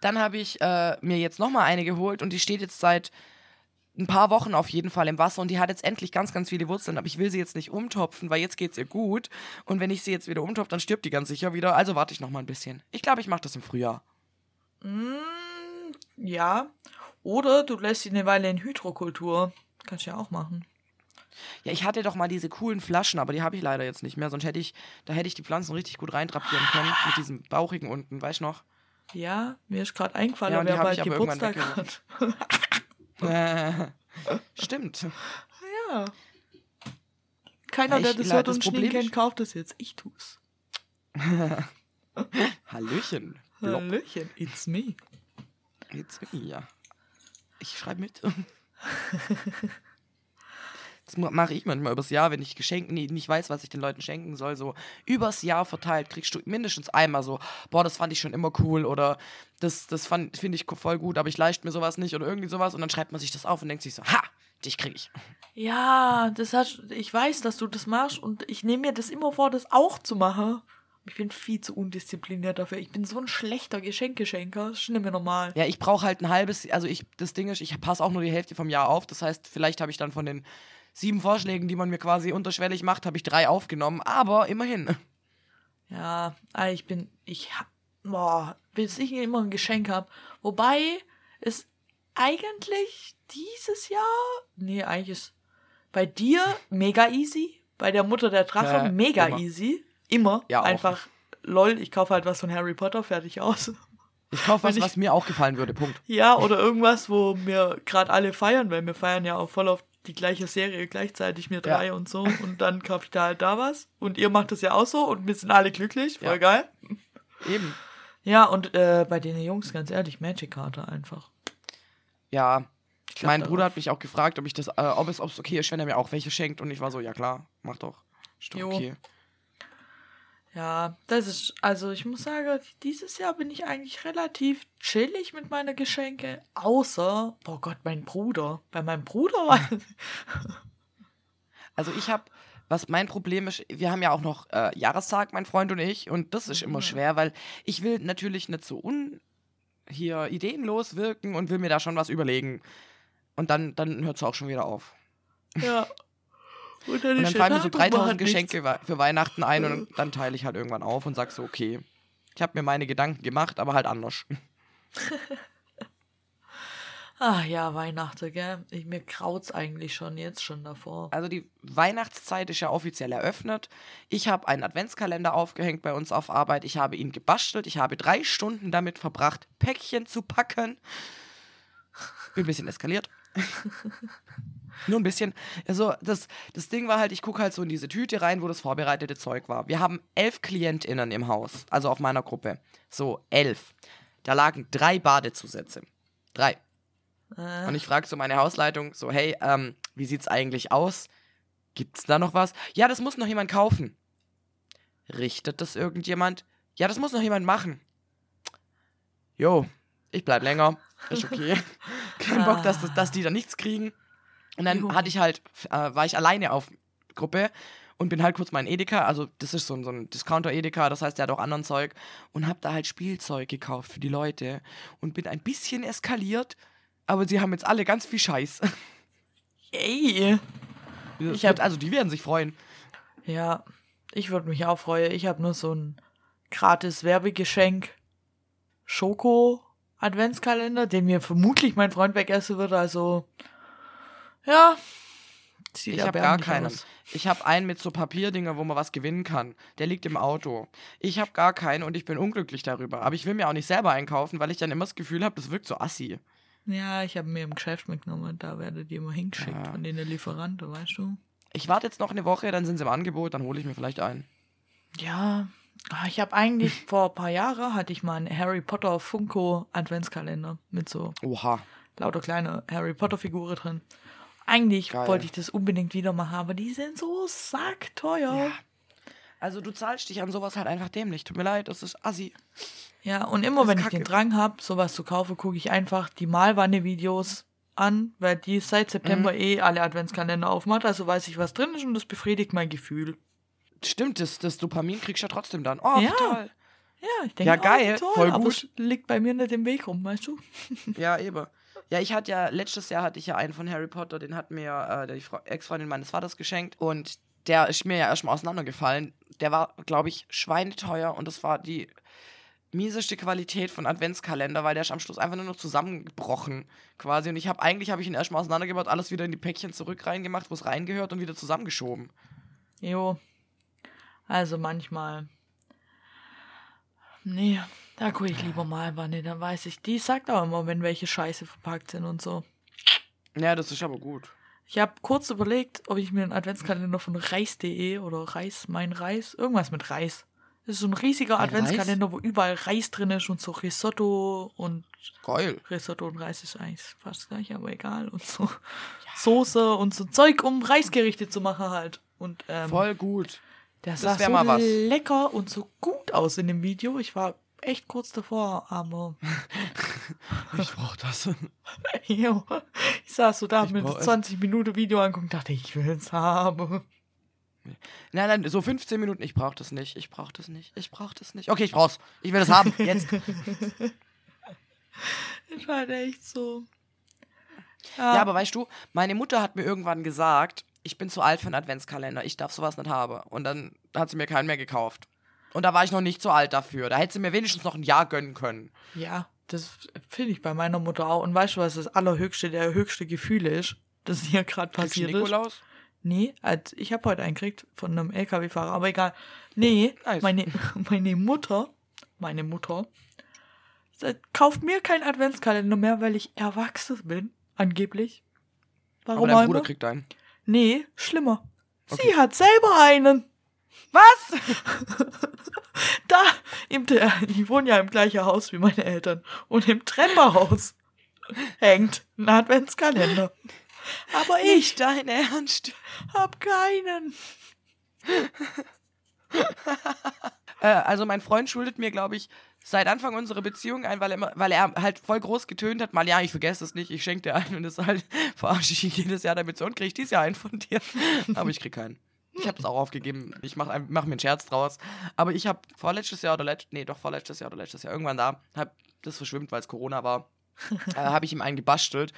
Dann habe ich äh, mir jetzt nochmal eine geholt und die steht jetzt seit ein paar Wochen auf jeden Fall im Wasser und die hat jetzt endlich ganz, ganz viele Wurzeln, aber ich will sie jetzt nicht umtopfen, weil jetzt geht's ihr gut und wenn ich sie jetzt wieder umtopfe, dann stirbt die ganz sicher wieder, also warte ich nochmal ein bisschen. Ich glaube, ich mache das im Frühjahr. Mm, ja. Oder du lässt sie eine Weile in Hydrokultur. Kannst du ja auch machen. Ja, ich hatte doch mal diese coolen Flaschen, aber die habe ich leider jetzt nicht mehr, sonst hätte ich, da hätte ich die Pflanzen richtig gut reintrapieren können mit diesem bauchigen unten, weißt du noch? Ja, mir ist gerade eingefallen, Ja, wer bald Geburtstag hat. Äh, stimmt. Ja. Keiner, Ja, der ich- das hört das und Problem kennt, kauft das jetzt. Ich tu's. Hallöchen. Blob. Hallöchen, it's me. Bin ich ja. Ich schreibe mit. Das ma- mache ich manchmal übers Jahr, wenn ich Geschenke nicht weiß, was ich den Leuten schenken soll. So übers Jahr verteilt kriegst du mindestens einmal so, boah, das fand ich schon immer cool oder das, das fand- finde ich voll gut, aber ich leiste mir sowas nicht oder irgendwie sowas und dann schreibt man sich das auf und denkt sich so, ha, dich krieg ich. Ja, das hat, ich weiß, dass du das machst und ich nehme mir das immer vor, das auch zu machen. Ich bin viel zu undiszipliniert dafür. Ich bin so ein schlechter Geschenkeschenker. Das ist nicht mehr normal. Ja, ich brauche halt ein halbes, also ich, das Ding ist, ich passe auch nur die Hälfte vom Jahr auf. Das heißt, vielleicht habe ich dann von den sieben Vorschlägen, die man mir quasi unterschwellig macht, habe ich drei aufgenommen, aber immerhin. Ja, ah, ich bin, ich boah, bis ich immer ein Geschenk habe. Wobei es eigentlich dieses Jahr, nee, eigentlich ist bei dir mega easy, bei der Mutter der Drache Ja, mega immer. easy. Immer. Ja, auch. Einfach, lol, ich kaufe halt was von Harry Potter, fertig aus. Ich kaufe was, ich- was mir auch gefallen würde, Punkt. Ja, oder irgendwas, wo wir gerade alle feiern, weil wir feiern ja auch voll auf die gleiche Serie gleichzeitig, Ja. drei und so. Und dann kaufe ich da halt da was. Und ihr macht das ja auch so und wir sind alle glücklich, voll Ja. geil. Eben. Ja, und äh, bei den Jungs, ganz ehrlich, Magic-Karte einfach. Ja, glaub, mein darauf- Bruder hat mich auch gefragt, ob ich das, äh, ob es, ob es okay ist, wenn er mir auch welche schenkt. Und ich war so, ja klar, mach doch. Ist doch Jo. okay. Ja, das ist, also ich muss sagen, dieses Jahr bin ich eigentlich relativ chillig mit meinen Geschenke. Außer, oh Gott, mein Bruder. Bei meinem Bruder war. Also ich habe, was mein Problem ist, wir haben ja auch noch äh, Jahrestag, mein Freund und ich, und das ist immer Mhm. schwer, weil ich will natürlich nicht so un hier ideenlos wirken und will mir da schon was überlegen. Und dann, dann hört es auch schon wieder auf. ja. Und dann, Und dann fallen mir so Tag und 3000 machen Geschenke wei- für Weihnachten ein und dann teile ich halt irgendwann auf und sag so, okay, ich habe mir meine Gedanken gemacht, aber halt anders. Ah ja, Weihnachten, gell? Ich, mir kraut's eigentlich schon jetzt schon davor. Also die Weihnachtszeit ist ja offiziell eröffnet. Ich habe einen Adventskalender aufgehängt bei uns auf Arbeit. Ich habe ihn gebastelt. Ich habe drei Stunden damit verbracht, Päckchen zu packen. Bin ein bisschen eskaliert. Nur ein bisschen. Also das, das Ding war halt, ich gucke halt so in diese Tüte rein, wo das vorbereitete Zeug war. Wir haben elf KlientInnen im Haus, also auf meiner Gruppe. So, elf. Da lagen drei Badezusätze. Drei. Äh, Und ich frage so meine Hausleitung, so, hey, ähm, wie sieht's eigentlich aus? Gibt's da noch was? Ja, das muss noch jemand kaufen. Richtet das irgendjemand? Ja, das muss noch jemand machen. Jo, ich bleib länger. Ist okay. Kein Bock, dass, das- dass die da nichts kriegen. Und dann hatte ich halt, äh, war ich alleine auf Gruppe und bin halt kurz mal in Edeka, also das ist so ein, so ein Discounter-Edeka, das heißt, der hat auch anderen Zeug und hab da halt Spielzeug gekauft für die Leute und bin ein bisschen eskaliert, aber sie haben jetzt alle ganz viel Scheiß. ey. Ich hab- also die werden sich freuen. Ja, ich würde mich auch freuen. Ich habe nur so ein gratis Werbegeschenk Schoko Adventskalender, den mir vermutlich mein Freund wegessen wird. Also ja, sieht Ich habe gar keinen. aus. Ich habe einen mit so Papierdinger, wo man was gewinnen kann. Der liegt im Auto. Ich habe gar keinen und ich bin unglücklich darüber. Aber ich will mir auch nicht selber einkaufen, weil ich dann immer das Gefühl habe, das wirkt so assi. Ja, ich habe mir im Geschäft mitgenommen. Da werdet ihr immer hingeschickt Ja. von den Lieferanten, weißt du? Ich warte jetzt noch eine Woche, dann sind sie im Angebot, dann hole ich mir vielleicht einen. Ja, ah, ich habe eigentlich vor ein paar Jahren hatte ich mal einen Harry Potter Funko Adventskalender mit so Oha. lauter kleine Harry Potter Figuren drin. Eigentlich Geil. wollte ich das unbedingt wieder mal haben, aber die sind so sackteuer. Ja. Also du zahlst dich an sowas halt einfach dämlich. Tut mir leid, das ist assi. Ja, und immer wenn ist ich den kacke. Drang habe, sowas zu kaufen, gucke ich einfach die Malwanne-Videos an, weil die seit September eh alle Adventskalender aufmacht, also weiß ich, was drin ist und das befriedigt mein Gefühl. Stimmt, das, das Dopamin kriegst du ja trotzdem dann. Oh, Ja. toll. Ja, ich denke, Ja, geil, oh, toll, voll aber gut. liegt bei mir nicht im Weg rum, weißt du? Ja, eben. Ja, ich hatte ja, letztes Jahr hatte ich ja einen von Harry Potter, den hat mir äh, die Fre- Ex-Freundin meines Vaters geschenkt und der ist mir ja erstmal auseinandergefallen. Der war, glaube ich, schweineteuer und das war die mieseste Qualität von Adventskalender, weil der ist am Schluss einfach nur noch zusammengebrochen quasi und ich habe eigentlich habe ich ihn erstmal auseinandergebaut, alles wieder in die Päckchen zurück reingemacht, wo es reingehört und wieder zusammengeschoben. Jo. Also manchmal. Nee, da gucke ich lieber mal Wanne, dann weiß ich. Die sagt auch immer, wenn welche Scheiße verpackt sind und so. Ja, das ist aber gut. Ich habe kurz überlegt, ob ich mir einen Adventskalender von reis.de oder Reis, mein Reis, irgendwas mit Reis. Das ist so ein riesiger Ein Adventskalender, wo überall Reis drin ist und so Risotto und Geil. Risotto und Reis ist eigentlich fast gleich, aber egal. Und so Soße und so Zeug, um Reisgerichte zu machen halt. Und ähm, Voll gut. Der das sah so mal was. lecker und so gut aus in dem Video. Ich war echt kurz davor, aber Ich brauch das. jo, ich saß so da Ich mit brauch es. 20 Minuten Video angucken, dachte ich will es haben. Nein, nein, so 15 Minuten. Ich brauch das nicht. Ich brauch das nicht. Ich brauch das nicht. Okay, ich brauch's. Ich will das haben. Jetzt. Ich war echt so. Ja, aber weißt du, meine Mutter hat mir irgendwann gesagt, ich bin zu alt für einen Adventskalender. Ich darf sowas nicht haben. Und dann hat sie mir keinen mehr gekauft. Und da war ich noch nicht so alt dafür. Da hätte sie mir wenigstens noch ein Jahr gönnen können. Ja, das finde ich bei meiner Mutter auch. Und weißt du, was das allerhöchste, der höchste Gefühl ist, das hier gerade passiert ist? Nikolaus? Nee, als, ich habe heute einen gekriegt von einem LKW-Fahrer, aber egal. Nee, Nice. meine, meine Mutter, meine Mutter, kauft mir keinen Adventskalender mehr, weil ich erwachsen bin, angeblich. Aber Warum dein auch Bruder immer? kriegt einen. Nee, schlimmer. Okay. Sie hat selber einen. Was? Da, im, ich wohne ja im gleichen Haus wie meine Eltern. Und im Treppenhaus hängt ein Adventskalender. Aber ich Nicht dein Ernst. hab keinen. Äh, also mein Freund schuldet mir, glaube ich, seit Anfang unserer Beziehung ein, weil er, weil er halt voll groß getönt hat, mal ja, ich vergesse es nicht, ich schenke dir einen und das halt verarsche ich jedes Jahr damit so und kriege ich dieses Jahr einen von dir. Aber ich krieg keinen. Ich habe es auch aufgegeben. Ich mache mach mir einen Scherz draus. Aber ich habe vorletztes Jahr oder letztes, nee, doch vorletztes Jahr oder letztes Jahr irgendwann da, hab das verschwimmt, weil es Corona war, äh, habe ich ihm einen gebastelt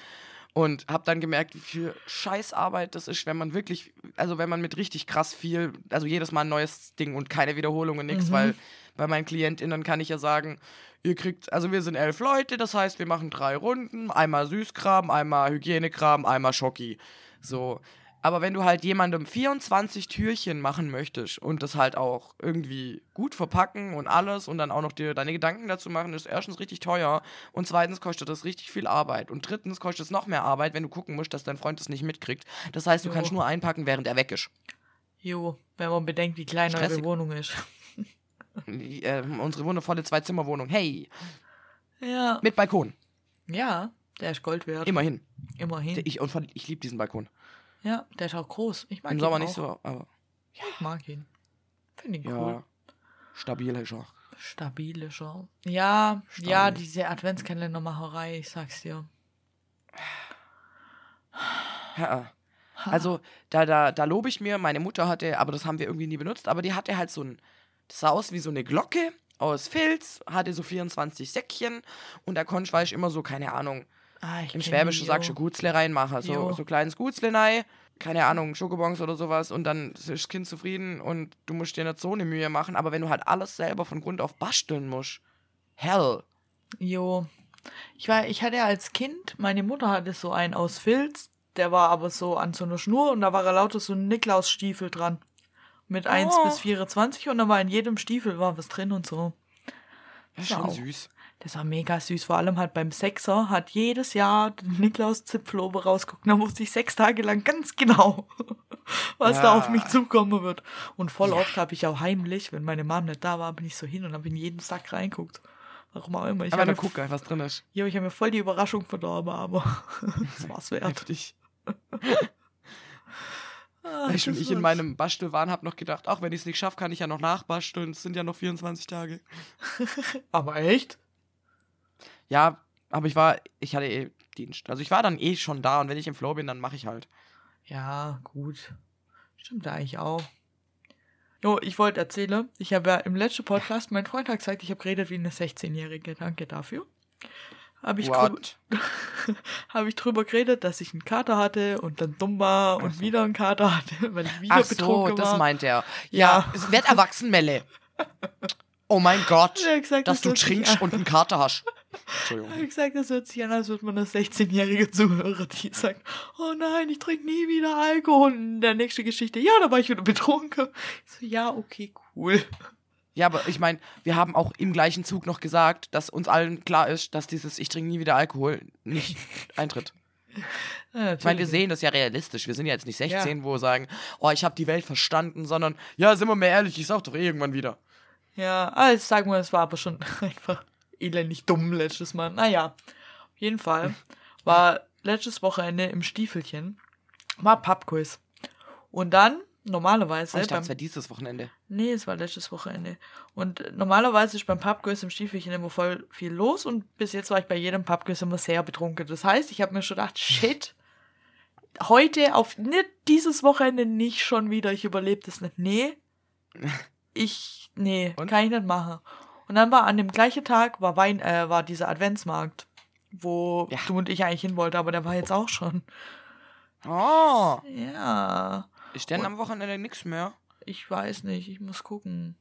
und habe dann gemerkt, wie viel Scheißarbeit das ist, wenn man wirklich, also wenn man mit richtig krass viel, also jedes Mal ein neues Ding und keine Wiederholungen, nichts, Mhm. weil bei meinen KlientInnen kann ich ja sagen, ihr kriegt, also wir sind elf Leute, das heißt, wir machen drei Runden, einmal Süßkram, einmal Hygienekram, einmal Schocki. So. Aber wenn du halt jemandem 24 Türchen machen möchtest und das halt auch irgendwie gut verpacken und alles und dann auch noch dir deine Gedanken dazu machen, ist erstens richtig teuer und zweitens kostet das richtig viel Arbeit und drittens kostet es noch mehr Arbeit, wenn du gucken musst, dass dein Freund das nicht mitkriegt. Das heißt, du Jo. kannst nur einpacken, während er weg ist. Jo, wenn man bedenkt, wie klein eure Stressig. Wohnung ist. Äh, unsere wundervolle Zwei-Zimmer-Wohnung. Hey, Ja. mit Balkon. Ja, der ist Gold wert. Immerhin. Immerhin. Ich, und ich liebe diesen Balkon. Ja, der ist auch groß. Ich mag Im ihn Sommer auch. nicht so, aber Ich mag ihn. Finde ihn ja, cool. stabil ist er. Stabil ist er. Ja, Stabil. ja, diese Adventskalendermacherei, ich sag's dir. Ja. Also, da, da, da lobe ich mir, meine Mutter hatte, aber das haben wir irgendwie nie benutzt, aber die hatte halt so ein, das sah aus wie so eine Glocke aus Filz, hatte so 24 Säckchen und da konntest, weißt immer so, keine Ahnung, Ah, im Schwäbischen sagst du. Gutzle reinmachen, so, Jo. so kleines Gutzle rein, keine Ahnung, Schokobons oder sowas und dann ist das Kind zufrieden und du musst dir nicht so eine Mühe machen, aber wenn du halt alles selber von Grund auf basteln musst, hell. Jo. Ich war, ich hatte ja als Kind, meine Mutter hatte so einen aus Filz, der war aber so an so einer Schnur und da war er lauter so ein Niklaus-Stiefel dran. Mit 1 Oh. bis 24 und da war in jedem Stiefel war was drin und so. Das ist schon auch. süß. Das war mega süß. Vor allem halt beim Sechser hat jedes Jahr Niklaus Zipflobe rausgucken. Da wusste ich sechs Tage lang ganz genau, was da Ja. auf mich zukommen wird. Und voll oft habe ich auch heimlich, wenn meine Mom nicht da war, bin ich so hin und habe in jeden Sack reinguckt. Warum auch immer. Ich Aber habe dann guck, was drin ist. ja, ich hab mir voll die Überraschung verdorben, aber das war's wert. Heftig. Du, und das ich in meinem Bastelwahn habe noch gedacht, ach, wenn ich es nicht schaffe, kann ich ja noch nachbasteln. Es sind ja noch 24 Tage. Aber echt? Ja, aber ich war, ich hatte eh Dienst. Also ich war dann eh schon da und wenn ich im Flow bin, dann mache ich halt. Ja, gut. Stimmt eigentlich auch. Jo, ich wollte erzählen, ich habe ja im letzten Podcast, mein Freund hat gesagt, ich habe geredet wie eine 16-Jährige. Danke dafür. Habe ich, drüber, hab ich drüber geredet, dass ich einen Kater hatte und dann dumm war und so. wieder einen Kater hatte, weil ich wieder Ach so, betrunken das war. meint er. Ja. Ja, es wird erwachsen, Melle. Oh mein Gott, hat gesagt, dass das du trinkst und einen Kater hast. Entschuldigung. hat gesagt, das hört sich an, als würde man eine 16-jährige Zuhörer, die sagt, oh nein, ich trinke nie wieder Alkohol. Und in der nächsten Geschichte, ja, da war ich wieder betrunken. Ich so, ja, okay, cool. Ja, aber ich meine, wir haben auch im gleichen Zug noch gesagt, dass uns allen klar ist, dass dieses Ich trinke nie wieder Alkohol nicht eintritt. Ja, Ich meine, wir sehen das ja realistisch. Wir sind ja jetzt nicht 16, wo wir sagen, oh, ich habe die Welt verstanden, sondern, ja, sind wir mal ehrlich, ich sag doch irgendwann wieder. Ja, also sagen wir, es war aber schon einfach elendig dumm letztes Mal. Naja, auf jeden Fall war letztes Wochenende im Stiefelchen, war Pubquiz. Und dann, normalerweise, Oh, ich dachte, beim, es wäre dieses Wochenende. nee, es war letztes Wochenende. Und normalerweise ist beim Pubquiz im Stiefelchen immer voll viel los und bis jetzt war ich bei jedem Pubquiz immer sehr betrunken. Das heißt, ich habe mir schon gedacht, shit, heute auf nicht dieses Wochenende nicht schon wieder, ich überlebe das nicht. Nee, ich, nee, Und? kann ich nicht machen. Und dann war an dem gleichen Tag war Wein, äh, war dieser Adventsmarkt, wo Ja. du und ich eigentlich hin wollten, aber der war jetzt auch schon. Oh, Ja, ist denn am Wochenende nichts mehr? ich weiß nicht, ich muss gucken.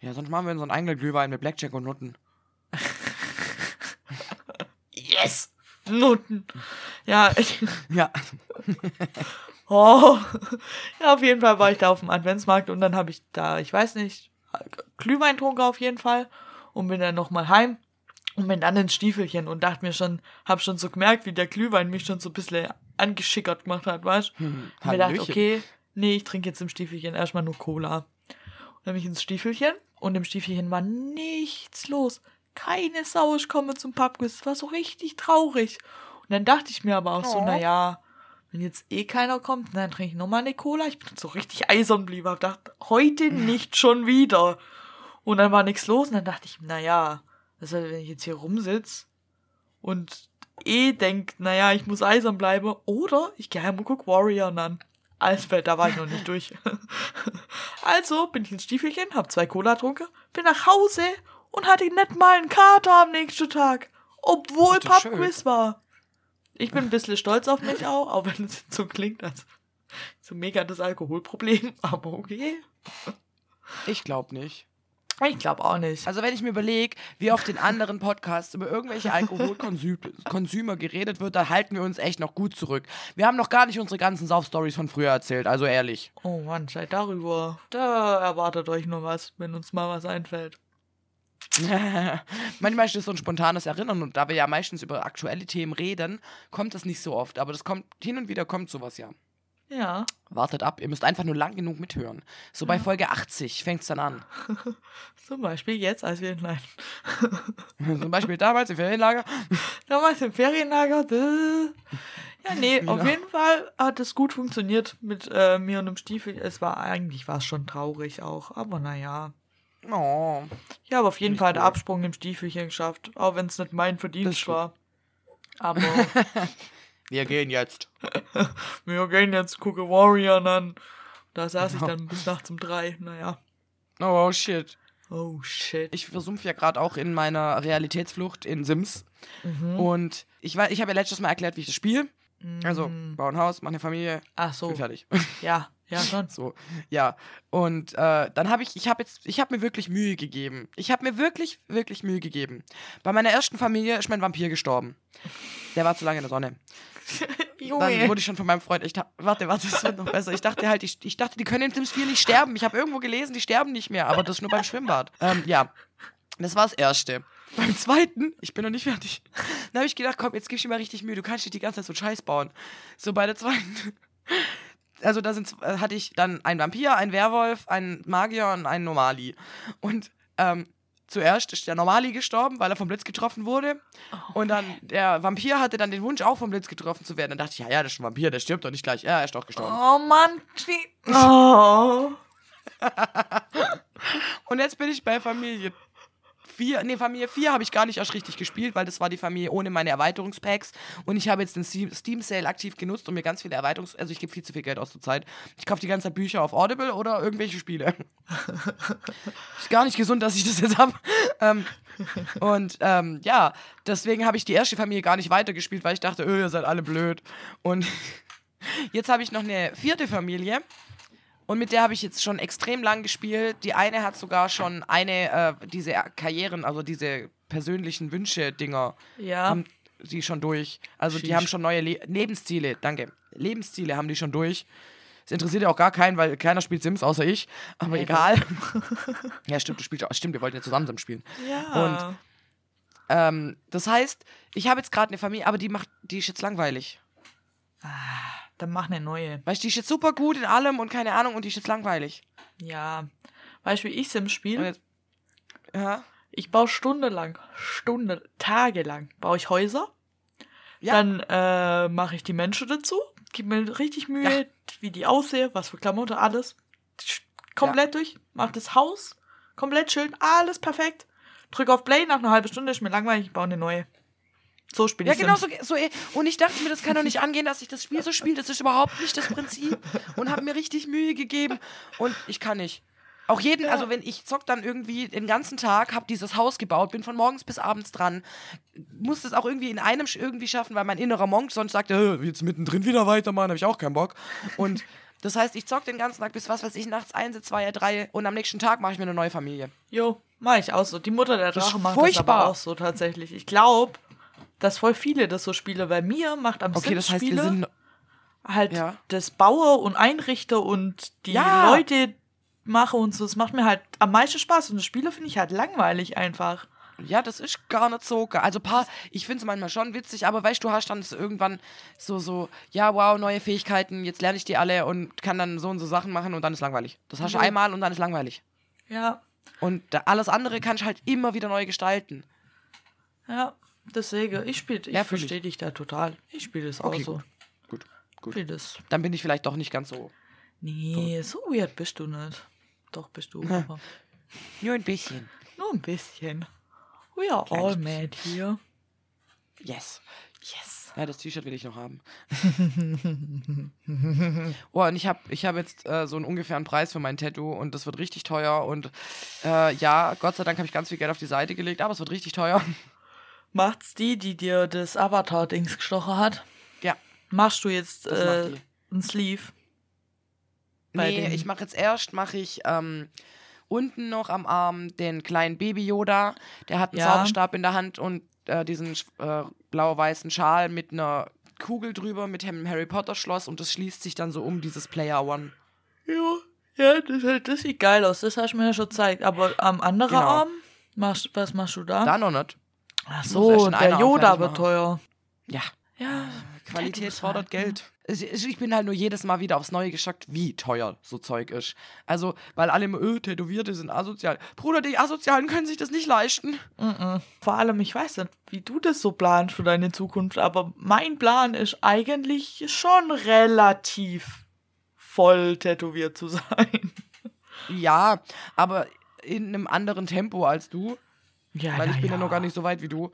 Ja, sonst machen wir unseren eigenen Glühwein mit Blackjack und Nutten. Yes! Nutten. Ja, Ja. oh. Ja, auf jeden Fall war ich da auf dem Adventsmarkt und dann habe ich da, ich weiß nicht, Glühwein getrunken auf jeden Fall und bin dann nochmal heim und bin dann ins Stiefelchen und dachte mir schon, hab schon so gemerkt, wie der Glühwein mich schon so ein bisschen angeschickert gemacht hat, weißt du? Hm, Und mir dachte, Hallöchen. okay, nee, ich trinke jetzt im Stiefelchen erstmal nur Cola. Und dann bin ich ins Stiefelchen und im Stiefelchen war nichts los. Keine Sau ist komme zum Pubquiz. Es war so richtig traurig. Und dann dachte ich mir aber auch so, Oh. naja, wenn jetzt eh keiner kommt, dann trinke ich nochmal eine Cola. Ich bin so richtig eisern geblieben. Hab gedacht, heute nicht schon wieder. Und dann war nichts los und dann dachte ich, naja, also wenn ich jetzt hier rumsitz und eh denk, naja, ich muss eisern bleiben, oder ich gehe heim und guck Warrior an. Alsfeld, da war ich noch nicht durch. also bin ich ins Stiefelchen, hab zwei Cola getrunken, bin nach Hause und hatte nicht mal einen Kater am nächsten Tag. Obwohl. Pubquiz war. Ich bin ein bisschen stolz auf mich auch, auch wenn es so klingt, als so mega das Alkoholproblem, aber okay. Ich glaube nicht. Ich glaube auch nicht. Also wenn ich mir überlege, wie auf den anderen Podcasts über irgendwelche Alkoholkonsüme geredet wird, da halten wir uns echt noch gut zurück. Wir haben noch gar nicht unsere ganzen Sauf-Stories von früher erzählt, also ehrlich. Oh Mann, seid darüber. Da erwartet euch nur was, wenn uns mal was einfällt. Manchmal ist das so ein spontanes Erinnern und da wir ja meistens über aktuelle Themen reden, kommt das nicht so oft. Aber das kommt hin und wieder kommt sowas ja. Ja. Wartet ab, ihr müsst einfach nur lang genug mithören. So bei Folge 80 fängt es dann an. Zum Beispiel jetzt, als wir, nein, Zum Beispiel damals im Ferienlager. damals im Ferienlager. Ja, nee, auf Genau. jeden Fall hat es gut funktioniert mit äh, mir und dem Stiefel. Es war, eigentlich war es schon traurig auch, aber naja. Oh. Ich habe auf jeden Fall den cool. Absprung im Stiefelchen geschafft, auch wenn es nicht mein Verdienst war. Aber Wir gehen jetzt. wir gehen jetzt gucken Warrior an. Da saß ich Genau. dann bis nachts um drei. Naja. Oh shit. Oh shit. Ich versumpfe ja gerade auch in meiner Realitätsflucht in Sims. Mhm. Und ich, ich habe ja letztes Mal erklärt, wie ich das spiele. Also, Mhm. baue ein Haus, mache eine Familie, Ach so. bin fertig. Ja, ja, schon. So, ja. Und äh, dann habe ich, ich habe jetzt, ich habe mir wirklich Mühe gegeben. Ich habe mir wirklich, wirklich Mühe gegeben. Bei meiner ersten Familie ist mein Vampir gestorben. Der war zu lange in der Sonne. Dann Junge. wurde ich schon von meinem Freund, ich warte, warte, das wird noch besser. Ich dachte halt, ich, ich dachte, die können in Sims 4 nicht sterben. Ich habe irgendwo gelesen, die sterben nicht mehr, aber das ist nur beim Schwimmbad. Ähm, ja, das war das Erste. Beim Zweiten, ich bin noch nicht fertig, dann habe ich gedacht, komm, jetzt gibst du dir mal richtig Mühe, du kannst nicht die ganze Zeit so Scheiß bauen. So bei der zweiten, also da sind, äh, hatte ich dann einen Vampir, einen Werwolf, einen Magier und einen Normali. Und ähm, zuerst ist der Normali gestorben, weil er vom Blitz getroffen wurde. Und dann der Vampir hatte dann den Wunsch, auch vom Blitz getroffen zu werden. Dann dachte ich, ja, ja, das ist ein Vampir, der stirbt doch nicht gleich. Ja, er ist doch gestorben. Oh Mann. Oh. Und jetzt bin ich bei Familie 4. Nee, Familie 4 habe ich gar nicht erst richtig gespielt, weil das war die Familie ohne meine Erweiterungspacks. Und ich habe jetzt den Steam- Steam Sale aktiv genutzt und mir ganz viele Erweiterungs... Also ich gebe viel zu viel Geld aus zur Zeit. Ich kaufe die ganze Zeit Bücher auf Audible oder irgendwelche Spiele. ist gar nicht gesund, dass ich das jetzt habe. Ähm, und ähm, ja, deswegen habe ich die erste Familie gar nicht weitergespielt, weil ich dachte, öh, ihr seid alle blöd. Und jetzt habe ich noch eine vierte Familie. Und mit der habe ich jetzt schon extrem lang gespielt. Die eine hat sogar schon eine, äh, diese Karrieren, also diese persönlichen Wünsche-Dinger, Ja. haben die schon durch. Also die Sheesh. haben schon neue Le Lebensziele, danke. Lebensziele haben die schon durch. Das interessiert ja auch gar keinen, weil keiner spielt Sims außer ich. Aber Ja, egal. ja, stimmt, du spielst auch. Stimmt, wir wollten ja zusammen Sims spielen. Ja. Ähm, das heißt, ich habe jetzt gerade eine Familie, aber die macht, die ist jetzt langweilig. Dann mach eine neue. Weißt du, die ist jetzt super gut in allem und keine Ahnung und die ist jetzt langweilig. Ja. Weißt du, wie ich Sims spiele? ja. Ich baue stundenlang, Stunde, tagelang, baue ich Häuser. Ja. Dann äh, mache ich die Menschen dazu. Gib mir richtig Mühe, wie die aussehen, was für Klamotten, alles. Komplett durch. Mach das Haus. Komplett schön. Alles perfekt. Drück auf Play, nach einer halben Stunde ist mir langweilig, ich baue eine neue. So spiele Ja, ich genau Sims. so, so. Und ich dachte mir, das kann doch nicht angehen, dass ich das Spiel so spiele. Das ist überhaupt nicht das Prinzip. Und habe mir richtig Mühe gegeben. Und ich kann nicht. Auch jeden, also wenn ich zock dann irgendwie den ganzen Tag, habe dieses Haus gebaut, bin von morgens bis abends dran, muss es auch irgendwie in einem irgendwie schaffen, weil mein innerer Monk sonst sagt, äh, jetzt mittendrin wieder weitermachen, habe ich auch keinen Bock. Und das heißt, ich zock den ganzen Tag bis was weiß ich, nachts eins, zwei, drei und am nächsten Tag mache ich mir eine neue Familie. Jo, mach ich auch so. Die Mutter der Das Drache macht das furchtbar. aber auch so tatsächlich. Ich glaube, dass voll viele das so spielen. Bei mir macht am Okay, das heißt, wir Sims-Spiele sind. halt Ja. das Baue und Einrichte und die Ja. Leute mache und so. Das macht mir halt am meisten Spaß. Und das Spiele finde ich halt langweilig einfach. Ja, das ist gar nicht so. Also paar, ich finde es manchmal schon witzig, aber weißt du, du hast dann irgendwann so, so, ja, wow, neue Fähigkeiten, jetzt lerne ich die alle und kann dann so und so Sachen machen und dann ist langweilig. Das hast du Mhm. einmal und dann ist langweilig. Ja, Und alles andere kannst du halt immer wieder neu gestalten. ja. Deswegen, ich spiele, ich Ja, verstehe dich da total. Ich spiele das Okay, auch so. Gut, gut. Spiel das. Dann bin ich vielleicht doch nicht ganz so. Nee, so weird bist du nicht. Doch, bist du. Aber Nur ein bisschen. Nur ein bisschen. We are Kleines all bisschen. mad here. Yes. Yes. Ja, das T-Shirt will ich noch haben. oh, und ich habe ich hab jetzt äh, so einen ungefähren Preis für mein Tattoo und das wird richtig teuer. Und äh, ja, Gott sei Dank habe ich ganz viel Geld auf die Seite gelegt, aber es wird richtig teuer. Macht's die, die dir das Avatar-Dings gestochen hat? Ja, Machst du jetzt äh, ein Sleeve? Nee, ich mache jetzt erst, mache ich ähm, unten noch am Arm den kleinen Baby-Yoda. Der hat einen Ja. Zauberstab in der Hand und äh, diesen äh, blau-weißen Schal mit einer Kugel drüber, mit dem Harry Potter-Schloss und das schließt sich dann so um dieses Player One. Ja, ja das, das sieht geil aus. Das hast du mir ja schon gezeigt. Aber am anderen Genau. Arm, machst, was machst du da? Da noch nicht. Ach so, in der Yoda wird teuer. Ja, Ja, Qualität fordert halt, ne? Geld. Ich, bin halt nur jedes Mal wieder aufs Neue geschockt, wie teuer so Zeug ist. Also, weil alle immer, öh, Tätowierte sind asozial. Bruder, die Asozialen können sich das nicht leisten. Mhm. Vor allem, ich weiß nicht, wie du das so planst für deine Zukunft, aber mein Plan ist eigentlich schon relativ voll tätowiert zu sein. Ja, aber in einem anderen Tempo als du. Ja, Weil ich na bin ja ja noch gar nicht so weit wie du.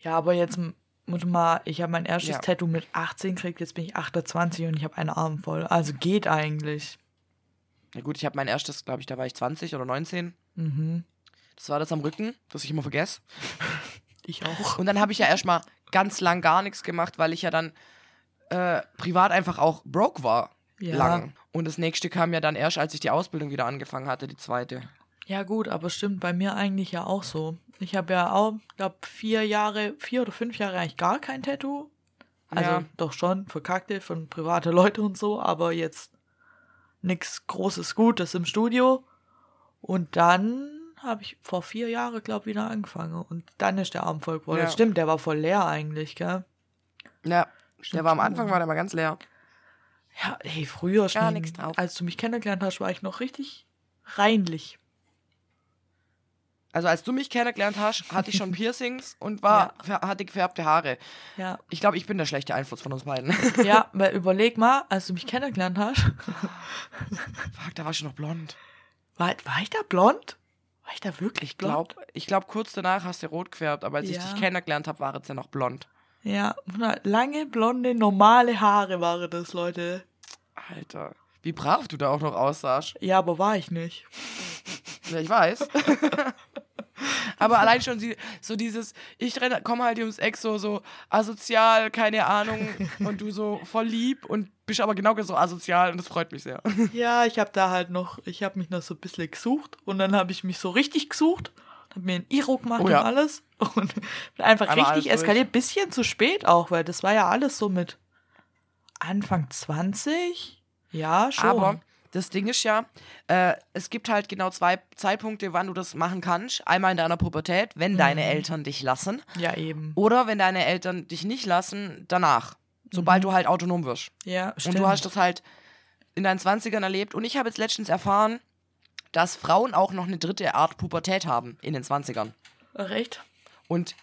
Ja, aber jetzt muss mal, ich habe mein erstes Ja. Tattoo mit 18 gekriegt, jetzt bin ich 28 und ich habe einen Arm voll. Also geht eigentlich. Na gut, ich habe mein erstes, glaube ich, da war ich 20 oder 19. Mhm. Das war das am Rücken, das ich immer vergesse. Ich auch. Und dann habe ich ja erstmal ganz lang gar nichts gemacht, weil ich ja dann äh, privat einfach auch broke war. Ja. Lang. Und das nächste kam ja dann erst, als ich die Ausbildung wieder angefangen hatte, die zweite. Ja, gut, aber stimmt bei mir eigentlich ja auch so. Ich habe ja auch, glaube vier Jahre, vier oder fünf Jahre eigentlich gar kein Tattoo. Also Ja. doch schon, verkackte von private Leute und so, aber jetzt nichts Großes Gutes im Studio. Und dann habe ich vor vier Jahren, glaube wieder angefangen. Und dann ist der Arm voll geworden. Ja. Stimmt, der war voll leer eigentlich, gell? Ja, Stimmt der war am. Anfang war der mal ganz leer. Ja, hey, früher Gar schon, als du mich kennengelernt hast, war ich noch richtig reinlich. Also als du mich kennengelernt hast, hatte ich schon Piercings und war, hatte gefärbte Haare. Ja, Ich glaube, ich bin der schlechte Einfluss von uns beiden. ja, weil überleg mal, als du mich kennengelernt hast, Fuck, da war ich noch blond. war, war ich da blond? War ich da wirklich blond? Ich glaube, kurz danach hast du rot gefärbt, aber als ich Ja. dich kennengelernt habe, war es ja noch blond. Ja, lange, blonde, normale Haare waren das, Leute. Alter, wie brav du da auch noch aussahst. Ja, aber war ich nicht. Ja, ich weiß. aber allein schon die, so dieses, ich komme halt ums Eck so, so asozial, keine Ahnung, und du so voll lieb und bist aber genau so asozial und das freut mich sehr. Ja, ich habe da halt noch, ich habe mich noch so ein bisschen gesucht und dann habe ich mich so richtig gesucht, habe mir einen Iro gemacht Oh ja. und alles und bin einfach alles richtig durch. eskaliert, bisschen zu spät auch, weil das war ja alles so mit Anfang 20. Ja, schon. Aber das Ding ist ja, äh, es gibt halt genau zwei Zeitpunkte, wann du das machen kannst. Einmal in deiner Pubertät, wenn deine Mhm. Eltern dich lassen. ja, eben. Oder wenn deine Eltern dich nicht lassen, danach. Sobald du halt autonom wirst. Ja, Mhm. stimmt. Und du hast das halt in deinen 20ern erlebt. Und ich habe jetzt letztens erfahren, dass Frauen auch noch eine dritte Art Pubertät haben in den 20ern. Recht? Und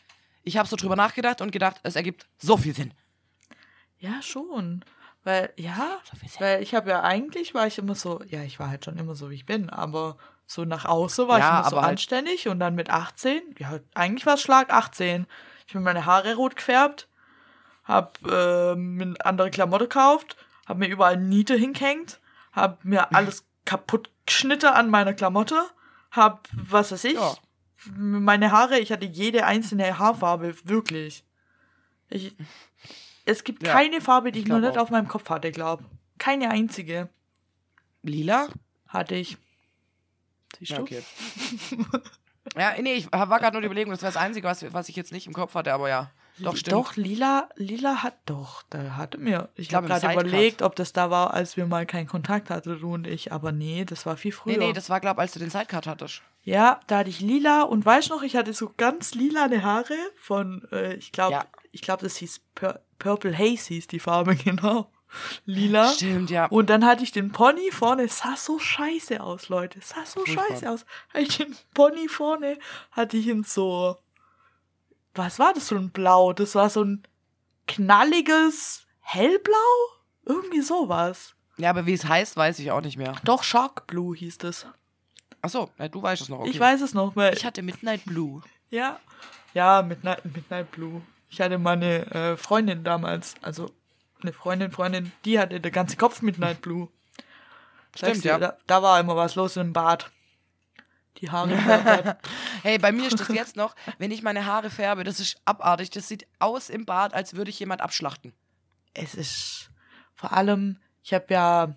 ich habe so drüber nachgedacht und gedacht, es ergibt so viel Sinn. Ja, schon. Weil, ja, weil ich habe ja eigentlich, war ich immer so, ja, ich war halt schon immer so, wie ich bin, aber so nach außen war Ja, ich immer so halt- anständig und dann mit 18, ja, eigentlich war es Schlag 18. Ich habe meine Haare rot gefärbt, hab äh, mir andere Klamotte gekauft, hab mir überall Niete hingehängt, hab mir alles kaputt geschnitten an meiner Klamotte, hab, was weiß ich, Ja. meine Haare, ich hatte jede einzelne Haarfarbe, wirklich. Ich, es gibt Ja, keine Farbe, die ich, ich noch nicht auf meinem Kopf hatte, glaub. Keine einzige Lila? hatte ich. Siehst Ja, du? okay. ja, nee, ich war gerade nur die Überlegung, das wäre das Einzige, was, was ich jetzt nicht im Kopf hatte, aber ja. Doch, stimmt. Doch, Lila, Lila hat doch, da hatte mir. Ich glaub, habe im gerade überlegt, ob das da war, als wir mal keinen Kontakt hatten, du und ich, aber nee, das war viel früher. Nee, nee, das war, glaub als du den Sidecut hattest. Ja, da hatte ich lila und weißt du noch, ich hatte so ganz lilane Haare von, äh, ich glaube, Ja. ich glaube, das hieß Pur Purple Haze hieß die Farbe, genau. Lila. Stimmt, ja. Und dann hatte ich den Pony vorne, es sah so scheiße aus, Leute. Es sah so Furchtbar. scheiße aus. Hatte ich den Pony vorne, hatte ich ihn so. Was war das für ein Blau? Das war so ein knalliges Hellblau? Irgendwie sowas. Ja, aber wie es heißt, weiß ich auch nicht mehr. Doch, Shark Blue hieß das. Achso, ja, du weißt es noch. Okay. Ich weiß es noch, weil Ich hatte Midnight Blue. Ja. Ja, Midnight, Midnight Blue. Ich hatte meine äh, Freundin damals, also eine Freundin, Freundin, die hatte den ganzen Kopf Midnight Blue. Stimmt, dir, ja. Da, da war immer was los im Bad. Die Haare. Hey, bei mir ist das jetzt noch, wenn ich meine Haare färbe, das ist abartig. Das sieht aus im Bad, als würde ich jemand abschlachten. es ist vor allem, ich habe ja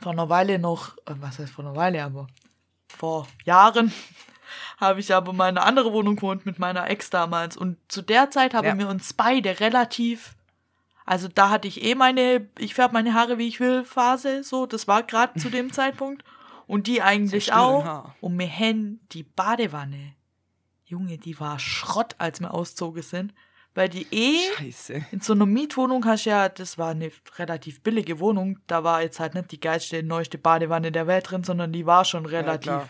vor einer Weile noch, äh, was heißt vor einer Weile, aber vor Jahren habe ich aber meine andere Wohnung gewohnt mit meiner Ex damals. Und zu der Zeit haben Ja. wir uns beide relativ, also da hatte ich eh meine, ich färbe meine Haare wie ich will Phase, so, das war gerade zu dem Zeitpunkt. Und die eigentlich auch. Haar. Und mir hen die Badewanne. Junge, die war Schrott, als wir auszogen sind. Weil die eh Scheiße. in so einer Mietwohnung hast du ja, das war eine relativ billige Wohnung, da war jetzt halt nicht die geilste, neueste Badewanne der Welt drin, sondern die war schon relativ klar.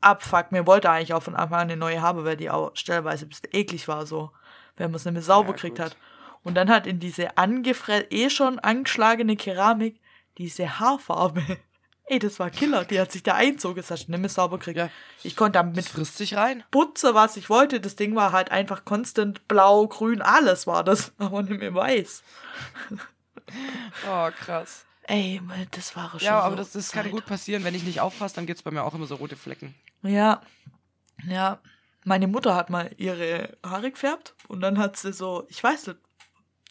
abfuck. Mir wollte eigentlich auch von Anfang an eine neue haben, weil die auch stellenweise ein bisschen eklig war, so, wenn man es nicht mehr sauber Ja, gekriegt gut. hat. Und dann hat in diese angefre eh schon angeschlagene Keramik diese Haarfarbe. Ey, das war Killer. Die hat sich da einzogen, das hast du nicht mehr sauber gekriegt. Ja. Ich konnte damit Das frisst sich rein. putze, was ich wollte. Das Ding war halt einfach konstant blau, grün, alles war das, aber nicht mehr weiß. Oh, krass. Ey, das war schon Ja, aber so das, das kann gut passieren. Wenn ich nicht aufpasse, dann gibt es bei mir auch immer so rote Flecken. Ja, ja. Meine Mutter hat mal ihre Haare gefärbt und dann hat sie so, ich weiß nicht,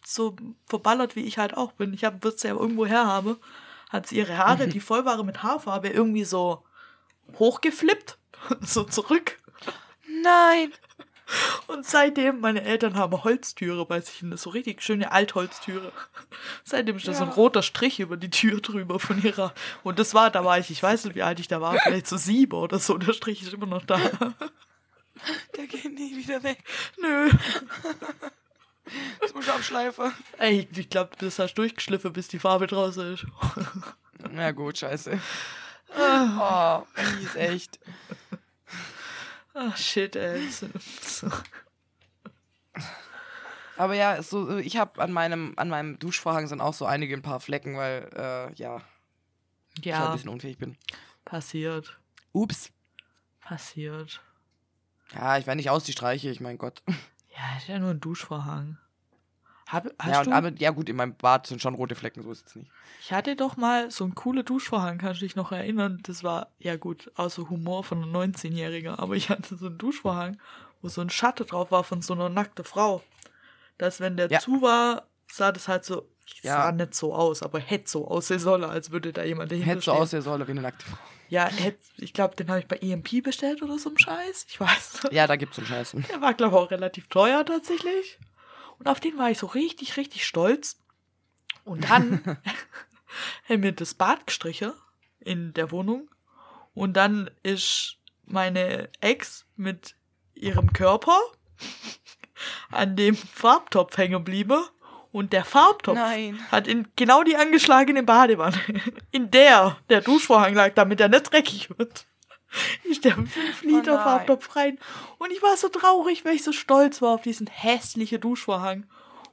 so verballert wie ich halt auch bin. Ich habe, sie ja irgendwo her habe, hat sie ihre Haare, die voll waren mit Haarfarbe, irgendwie so hochgeflippt, so zurück. Nein. Und seitdem, meine Eltern haben Holztüre bei sich, eine so richtig schöne Altholztüre. Seitdem ist da so ein Ja. roter Strich über die Tür drüber von ihrer. Und das war, da war ich, ich weiß nicht, wie alt ich da war, vielleicht so sieben oder so. Der Strich ist immer noch da. Der geht nie wieder weg. Nö. Das muss ich abschleifen. Ey, ich glaube, das hast du durchgeschliffen, bis die Farbe draußen ist. Na gut, scheiße. Oh, mies, echt. Ah, shit, ey. So. Aber ja, so, ich habe an meinem, an meinem Duschvorhang sind auch so einige ein paar Flecken, weil, äh, ja, ich halt ein Ja, bisschen unfähig bin. passiert. Ups. Passiert. Ja, ich werde nicht aus die Streiche, ich mein Gott. Ja, ist ja nur ein Duschvorhang. Hab, hast Ja, du? ja gut, in meinem Bad sind schon rote Flecken, so ist es nicht. Ich hatte doch mal so einen coolen Duschvorhang, kannst du dich noch erinnern? Das war, ja gut, außer Humor von einer 19-Jährigen, aber ich hatte so einen Duschvorhang, wo so ein Schatten drauf war von so einer nackten Frau. Dass, wenn der Ja. zu war, sah das halt so, Ja. sah nicht so aus, aber hätte so aussehen sollen, als würde da jemand dahinter Hätte so aussehen sollen wie eine nackte Frau. Ja, ich glaube, den habe ich bei EMP bestellt oder so ein Scheiß. Ich weiß. Ja, da gibt's so einen Scheiß. Der war, glaube ich, auch relativ teuer tatsächlich. Und auf den war ich so richtig, richtig stolz. Und dann haben wir das Bad gestrichen in der Wohnung. Und dann ist meine Ex mit ihrem Körper an dem Farbtopf hängen geblieben. Und der Farbtopf Nein. hat in genau die angeschlagene Badewanne, in der der Duschvorhang lag, damit er nicht dreckig wird. Ich der 5 Liter nein. Farbtopf rein. Und ich war so traurig, weil ich so stolz war auf diesen hässlichen Duschvorhang.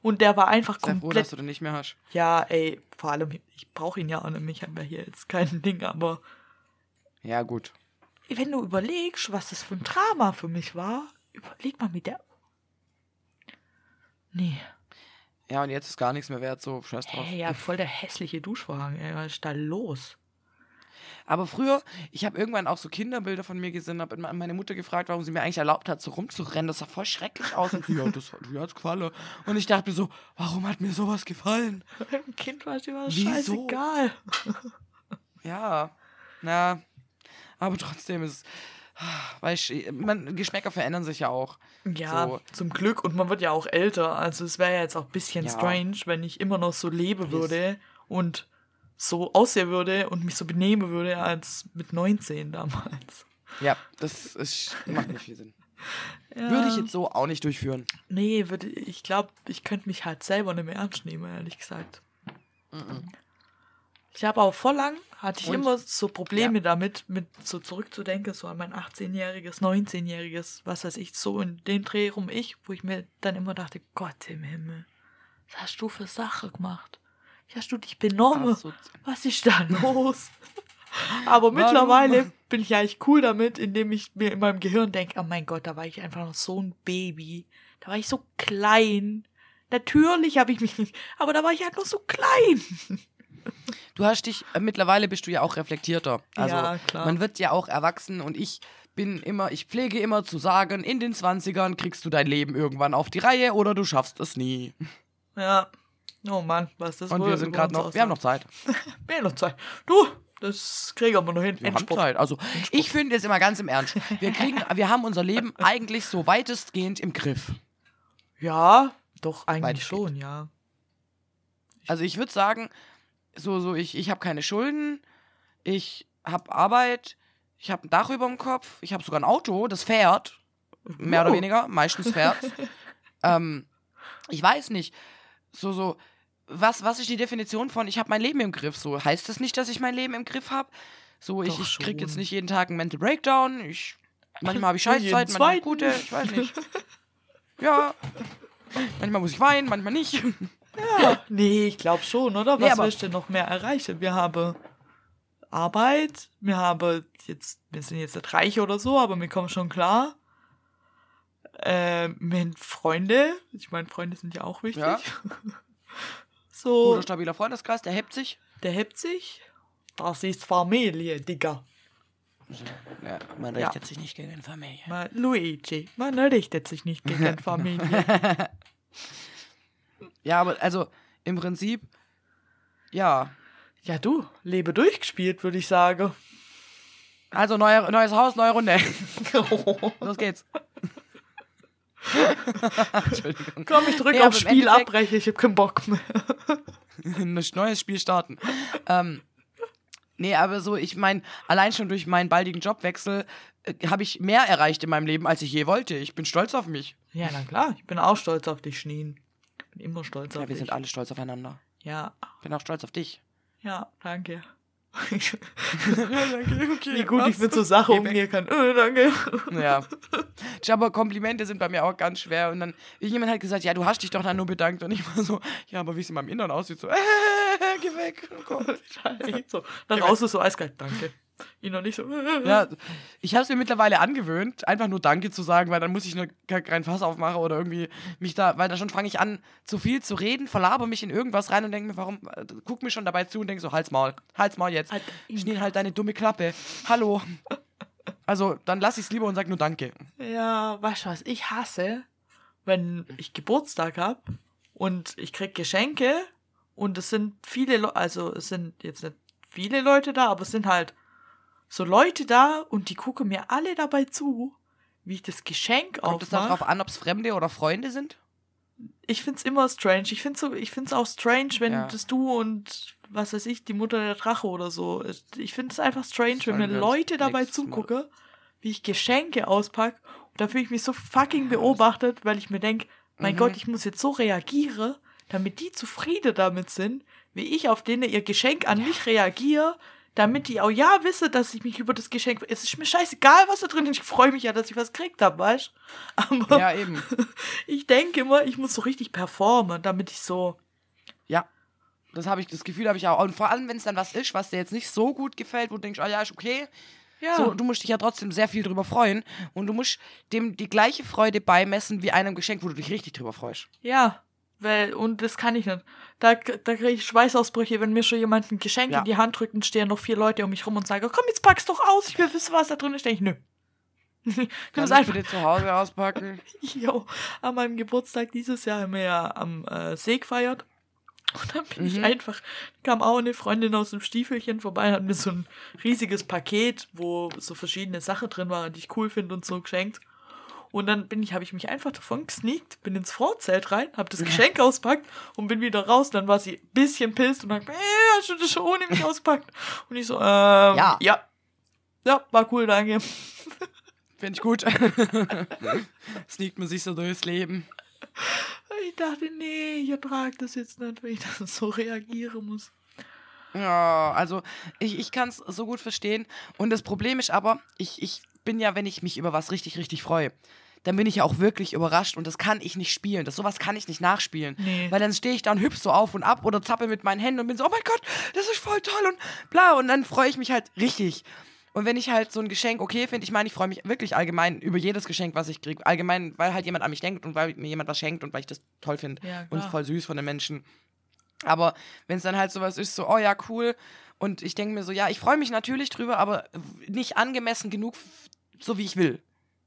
Und der war einfach Sei froh, dass komplett. du den nicht mehr hast. Ja, ey, vor allem, ich brauche ihn ja auch nicht. Ich habe ja hier jetzt kein Ding, aber Ja, gut. wenn du überlegst, was das für ein Drama für mich war, überleg mal mit der. Nee. Ja, und jetzt ist gar nichts mehr wert, so scheiß drauf. Hey, ja, voll der hässliche Duschvorhang, ey. Was ist da los? Aber früher, ich habe irgendwann auch so Kinderbilder von mir gesehen, habe meine Mutter gefragt, warum sie mir eigentlich erlaubt hat, so rumzurennen. Das sah voll schrecklich aus. Und sie, ja, das hat mir gefallen. Und ich dachte mir so, warum hat mir sowas gefallen? Ein Kind war dir Wieso? scheißegal. Ja, na, aber trotzdem ist, weißt du, Geschmäcker verändern sich ja auch. Ja, So. zum Glück. Und man wird ja auch älter. Also es wäre ja jetzt auch ein bisschen Ja. strange, wenn ich immer noch so leben würde und so aussehen würde und mich so benehmen würde als mit 19 damals. Ja, das ist, macht nicht viel Sinn. Ja. Würde ich jetzt so auch nicht durchführen. Nee, würde, ich glaube, ich könnte mich halt selber nicht mehr ernst nehmen, ehrlich gesagt. Ich habe auch voll lang, hatte ich Und? immer so Probleme damit, mit so zurückzudenken, so an mein 18-jähriges, 19-jähriges, was weiß ich, so in den Dreh rum ich, wo ich mir dann immer dachte, Gott im Himmel, was hast du für Sache gemacht? Wie hast du dich benommen? Asozi- Was ist da los? Aber Warum? mittlerweile bin ich eigentlich cool damit, indem ich mir in meinem Gehirn denke, oh mein Gott, da war ich einfach noch so ein Baby. Da war ich so klein. Natürlich habe ich mich nicht, aber da war ich halt noch so klein. Du hast dich, äh, mittlerweile bist du ja auch reflektierter. Also Ja, klar. man wird ja auch erwachsen und ich bin immer, ich pflege immer zu sagen, in den 20ern kriegst du dein Leben irgendwann auf die Reihe oder du schaffst es nie. Ja. Oh Mann, was das Und wir sind gerade noch, wir haben noch. Zeit. Wir haben noch Zeit. Du, das kriegen wir noch hin. Wir haben Endspurt. Zeit. Also ich finde jetzt immer ganz im Ernst, wir kriegen, wir haben unser Leben eigentlich so weitestgehend im Griff. Ja, doch, eigentlich schon, ja. Also ich würde sagen, so, so, ich, ich habe keine Schulden, ich habe Arbeit, ich habe ein Dach über dem Kopf, ich habe sogar ein Auto, das fährt, mehr oder Oh. weniger, meistens fährt. ähm, ich weiß nicht, so, so, was, was ist die Definition von, ich habe mein Leben im Griff? So, heißt das nicht, dass ich mein Leben im Griff habe? So, ich, Doch ich krieg jetzt nicht jeden Tag einen Mental Breakdown, ich, manchmal habe ich Scheißzeit, manchmal gute, ich weiß nicht. Ja, manchmal muss ich weinen, manchmal nicht. Nee, ich glaube schon, oder? Nee, Was aber- willst du denn noch mehr erreichen? Wir haben Arbeit, wir haben jetzt, wir sind jetzt nicht reich oder so, aber wir kommen schon klar. Ähm, wir haben Freunde. Ich meine, Freunde sind ja auch wichtig. Ja. so, Guter, stabiler Freundeskreis, der hebt sich. der hebt sich. Das ist Familie, Digga. Ja, man Ja. richtet sich nicht gegen Familie. Mal Luigi, man richtet sich nicht gegen Familie. Ja, aber also im Prinzip, ja. ja, du, lebe durchgespielt, würde ich sagen. Also neuer, neues Haus, neue Runde. Los geht's. Entschuldigung. Komm, ich drücke Nee, im Spiel abbrechen, ich hab keinen Bock mehr. Ein neues Spiel starten. Ähm, nee, aber so, ich meine, allein schon durch meinen baldigen Jobwechsel äh, habe ich mehr erreicht in meinem Leben, als ich je wollte. Ich bin stolz auf mich. Ja, na klar, ich bin auch stolz auf dich, Schneen. Bin immer stolz auf Ja, wir dich. sind alle stolz aufeinander. ja, Bin auch stolz auf dich. ja, danke. okay, Wie gut ich mit so Sachen Geh weg. umgehen kann. Äh, danke. Ja. Tja, Aber Komplimente sind bei mir auch ganz schwer. Und dann, jemand hat gesagt, ja, du hast dich doch dann nur bedankt. Und ich war so, ja, aber wie es in meinem Innern aussieht, so, äh, geh weg. Oh Gott. Scheiße. so, dann raus ist so eiskalt. Danke. Ihn noch nicht so. Äh, Ja, ich habe es mir mittlerweile angewöhnt, einfach nur Danke zu sagen, weil dann muss ich nur ke- kein Fass aufmachen oder irgendwie mich da, weil da schon fange ich an, zu viel zu reden, verlaber mich in irgendwas rein und denke mir, warum, äh, guck mir schon dabei zu und denke so, halt's Maul, halt's Maul jetzt. Halt. Schnee halt deine dumme Klappe. Hallo. Also, dann lass ich's lieber und sag nur Danke. Ja, weißt du was, ich hasse, wenn ich Geburtstag hab und ich krieg Geschenke und es sind viele Leute, also es sind jetzt nicht viele Leute da, aber es sind halt so Leute da und die gucken mir alle dabei zu, wie ich das Geschenk Kommt es darauf aufmache. an, ob's Fremde oder Freunde sind? Ich find's immer strange. Ich find's so, ich find's auch strange, wenn Ja. das du und was weiß ich, die Mutter der Drache oder so. Ich find's einfach strange, wenn Sollen mir wir uns Leute dabei zugucken, wie ich Geschenke auspack. Und da fühle ich mich so fucking beobachtet, weil ich mir denk, mein Mhm. Gott, ich muss jetzt so reagieren, damit die zufrieden damit sind, wie ich auf denen ihr Geschenk an mich reagiere, damit die auch ja wissen, dass ich mich über das Geschenk. Es ist mir scheißegal, was da drin ist. Ich freue mich ja, dass ich was gekriegt habe, weißt Aber Ja, eben. ich denke immer, ich muss so richtig performen, damit ich so. Ja. Das habe ich, das Gefühl habe ich auch. Und vor allem, wenn es dann was ist, was dir jetzt nicht so gut gefällt, wo du denkst, ah ja, ist okay. Ja. So, du musst dich ja trotzdem sehr viel drüber freuen. Und du musst dem die gleiche Freude beimessen wie einem Geschenk, wo du dich richtig drüber freust. Ja, weil, und das kann ich nicht. Da, da kriege ich Schweißausbrüche, wenn mir schon jemand ein Geschenk Ja. in die Hand drückt und stehen noch vier Leute um mich rum und sagen, komm, jetzt pack's doch aus, ich will wissen, was da drin ist. Denke ich, nö. Nimm Kannst es du einfach. bitte zu Hause auspacken? Jo, an meinem Geburtstag dieses Jahr haben wir ja am äh, See gefeiert. Und dann bin ich Mhm. einfach, kam auch eine Freundin aus dem Stiefelchen vorbei und hat mir so ein riesiges Paket, wo so verschiedene Sachen drin waren, die ich cool finde und so geschenkt. Und dann bin ich, habe ich mich einfach davon gesneakt, bin ins Vorzelt rein, habe das Geschenk auspackt und bin wieder raus. Dann war sie ein bisschen pisst und dann, äh, hast du das schon ohne mich auspackt? Und ich so, ähm, Ja. ja. Ja, war cool, danke. Finde ich gut. Sneakt man sich so durchs Leben. Ich dachte, nee, ich ertrage das jetzt nicht, weil ich dann so reagieren muss. Ja, also ich, ich kann es so gut verstehen. Und das Problem ist aber, ich, ich bin ja, wenn ich mich über was richtig, richtig freue, dann bin ich ja auch wirklich überrascht und das kann ich nicht spielen. Das sowas kann ich nicht nachspielen. Nee. Weil dann stehe ich da und hüpf so auf und ab oder zappe mit meinen Händen und bin so, oh mein Gott, das ist voll toll und bla. Und dann freue ich mich halt richtig. Und wenn ich halt so ein Geschenk okay finde, ich meine, ich freue mich wirklich allgemein über jedes Geschenk, was ich kriege. Allgemein, weil halt jemand an mich denkt und weil mir jemand was schenkt und weil ich das toll finde. Ja, und voll süß von den Menschen. Aber wenn es dann halt sowas ist, so, oh ja, cool. Und ich denke mir so, ja, ich freue mich natürlich drüber, aber nicht angemessen genug, so wie ich will.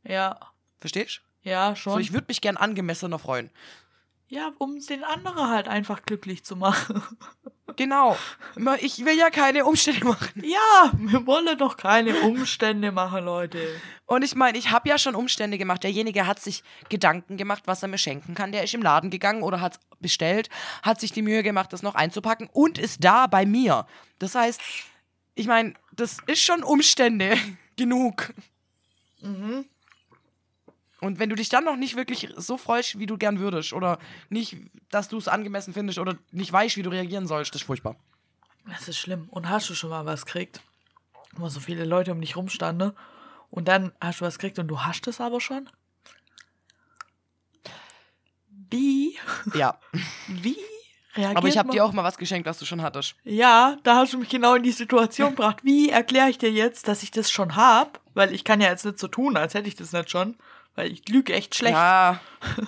Ja, Verstehst ja, schon. So, ich würde mich gern angemessener freuen. ja, um den anderen halt einfach glücklich zu machen. Genau. Ich will ja keine Umstände machen. Ja, wir wollen doch keine Umstände machen, Leute. Und ich meine, ich habe ja schon Umstände gemacht. Derjenige hat sich Gedanken gemacht, was er mir schenken kann. Der ist im Laden gegangen oder hat es bestellt, hat sich die Mühe gemacht, das noch einzupacken und ist da bei mir. Das heißt, ich meine, das ist schon Umstände genug. Mhm. Und wenn du dich dann noch nicht wirklich so freust, wie du gern würdest, oder nicht, dass du es angemessen findest, oder nicht weißt, wie du reagieren sollst, das ist furchtbar. Das ist schlimm. Und hast du schon mal was gekriegt? Wo so viele Leute um dich rumstanden. Und dann hast du was gekriegt und du hast es aber schon? Wie? Ja. Wie reagiert Aber ich habe dir auch mal was geschenkt, was du schon hattest. Ja, da hast du mich genau in die Situation gebracht. Wie erkläre ich dir jetzt, dass ich das schon hab? Weil ich kann ja jetzt nicht so tun, als hätte ich das nicht schon. Weil ich lüge echt schlecht. Ja.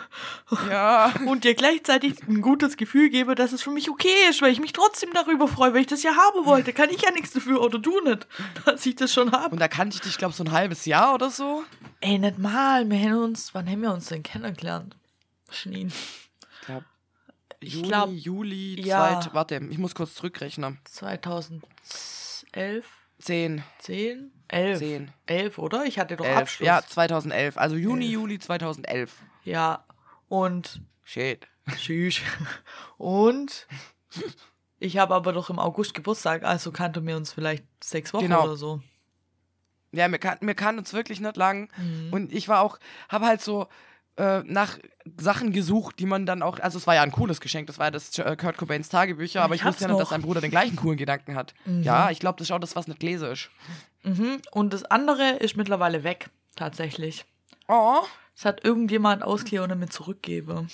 ja. Und dir gleichzeitig ein gutes Gefühl gebe, dass es für mich okay ist, weil ich mich trotzdem darüber freue, weil ich das ja haben wollte. Kann ich ja nichts dafür oder du nicht, dass ich das schon habe. Und da kannte ich dich, glaube so ein halbes Jahr oder so. Ey, nicht mal. Wir haben uns, wann haben wir uns denn kennengelernt? Schneen. Ich glaube, Ich Juni, glaub, Juli, ja. zweit, warte, ich muss kurz zurückrechnen. 2011, Zehn, 10, 11. Zehn. 11, oder? Ich hatte doch elf. Abschluss. Ja, 2011. Also Juni, Elf. Juli 2011. Ja. Und Shit. Tschüss. Und ich habe aber doch im August Geburtstag, also kannten wir uns vielleicht sechs Wochen Genau. oder so. Ja, wir kannten, wir kannten uns wirklich nicht lang. Mhm. Und ich war auch, habe halt so äh, nach Sachen gesucht, die man dann auch, also es war ja ein cooles Geschenk, das war ja das äh, Kurt Cobains Tagebücher, aber Ich ich, wusste ja nicht, dass noch. sein Bruder den gleichen coolen Gedanken hat. Mhm. Ja, ich glaube, das ist auch das, was nicht lese ist. Mhm. Und das andere ist mittlerweile weg, tatsächlich. Oh. Es hat irgendjemand ausgeliehen und mir zurückgebe.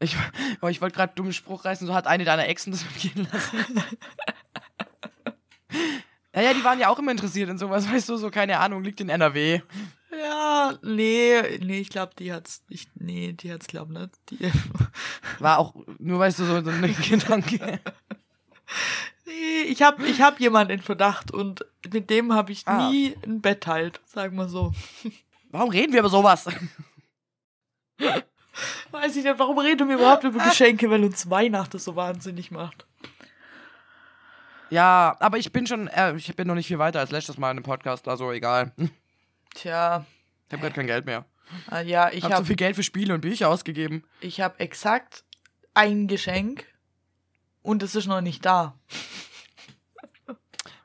Ich, oh, ich wollte gerade dummen Spruch reißen, so hat eine deiner Exen das mitgehen lassen. ja, ja, die waren ja auch immer interessiert in sowas, weißt du, so, keine Ahnung, liegt in NRW. Ja, nee, nee, ich glaube, die hat's, ich, nee, die hat's, glaub nicht. Die, War auch, nur weißt du, so, so ein Gedanke. nee, ich hab, ich hab jemanden in Verdacht und mit dem habe ich Ah. nie ein Bett halt, sagen wir so. Warum reden wir über sowas? Weiß ich nicht, warum reden wir überhaupt über Geschenke, weil uns Weihnachten so wahnsinnig macht. Ja, aber ich bin schon, äh, ich bin noch nicht viel weiter als letztes Mal in dem Podcast, also egal. Ich Tja, habe gerade kein Geld mehr. äh, ja, ich Ich habe habe so viel Geld für Spiele und Bücher ausgegeben. ich hab exakt ein Geschenk und es ist noch nicht da.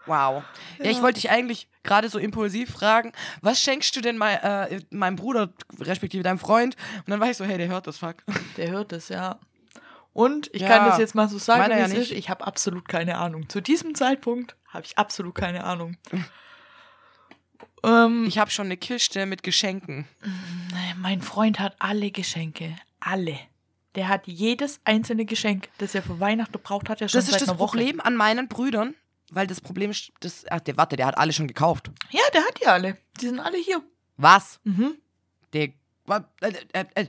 Wow. Ja, ich wollte dich eigentlich gerade so impulsiv fragen, was schenkst du denn mein, äh, meinem Bruder, respektive deinem Freund? Und dann war ich so, hey, der hört das, fuck. Der hört es, ja. Und ich Ja, kann das jetzt mal so sagen, ja es nicht. ist. Ich habe absolut keine Ahnung. Zu diesem Zeitpunkt habe ich absolut keine Ahnung. Ähm, Ich habe schon eine Kiste mit Geschenken. mein Freund hat alle Geschenke. Alle. Der hat jedes einzelne Geschenk, das er für Weihnachten braucht, hat er schon Das seit ist das einer Woche. Problem an meinen Brüdern, weil das Problem ist, das, ach, der, warte, der hat alle schon gekauft. Ja, der hat die alle. Die sind alle hier. Was? Mhm. Der, äh, äh, äh,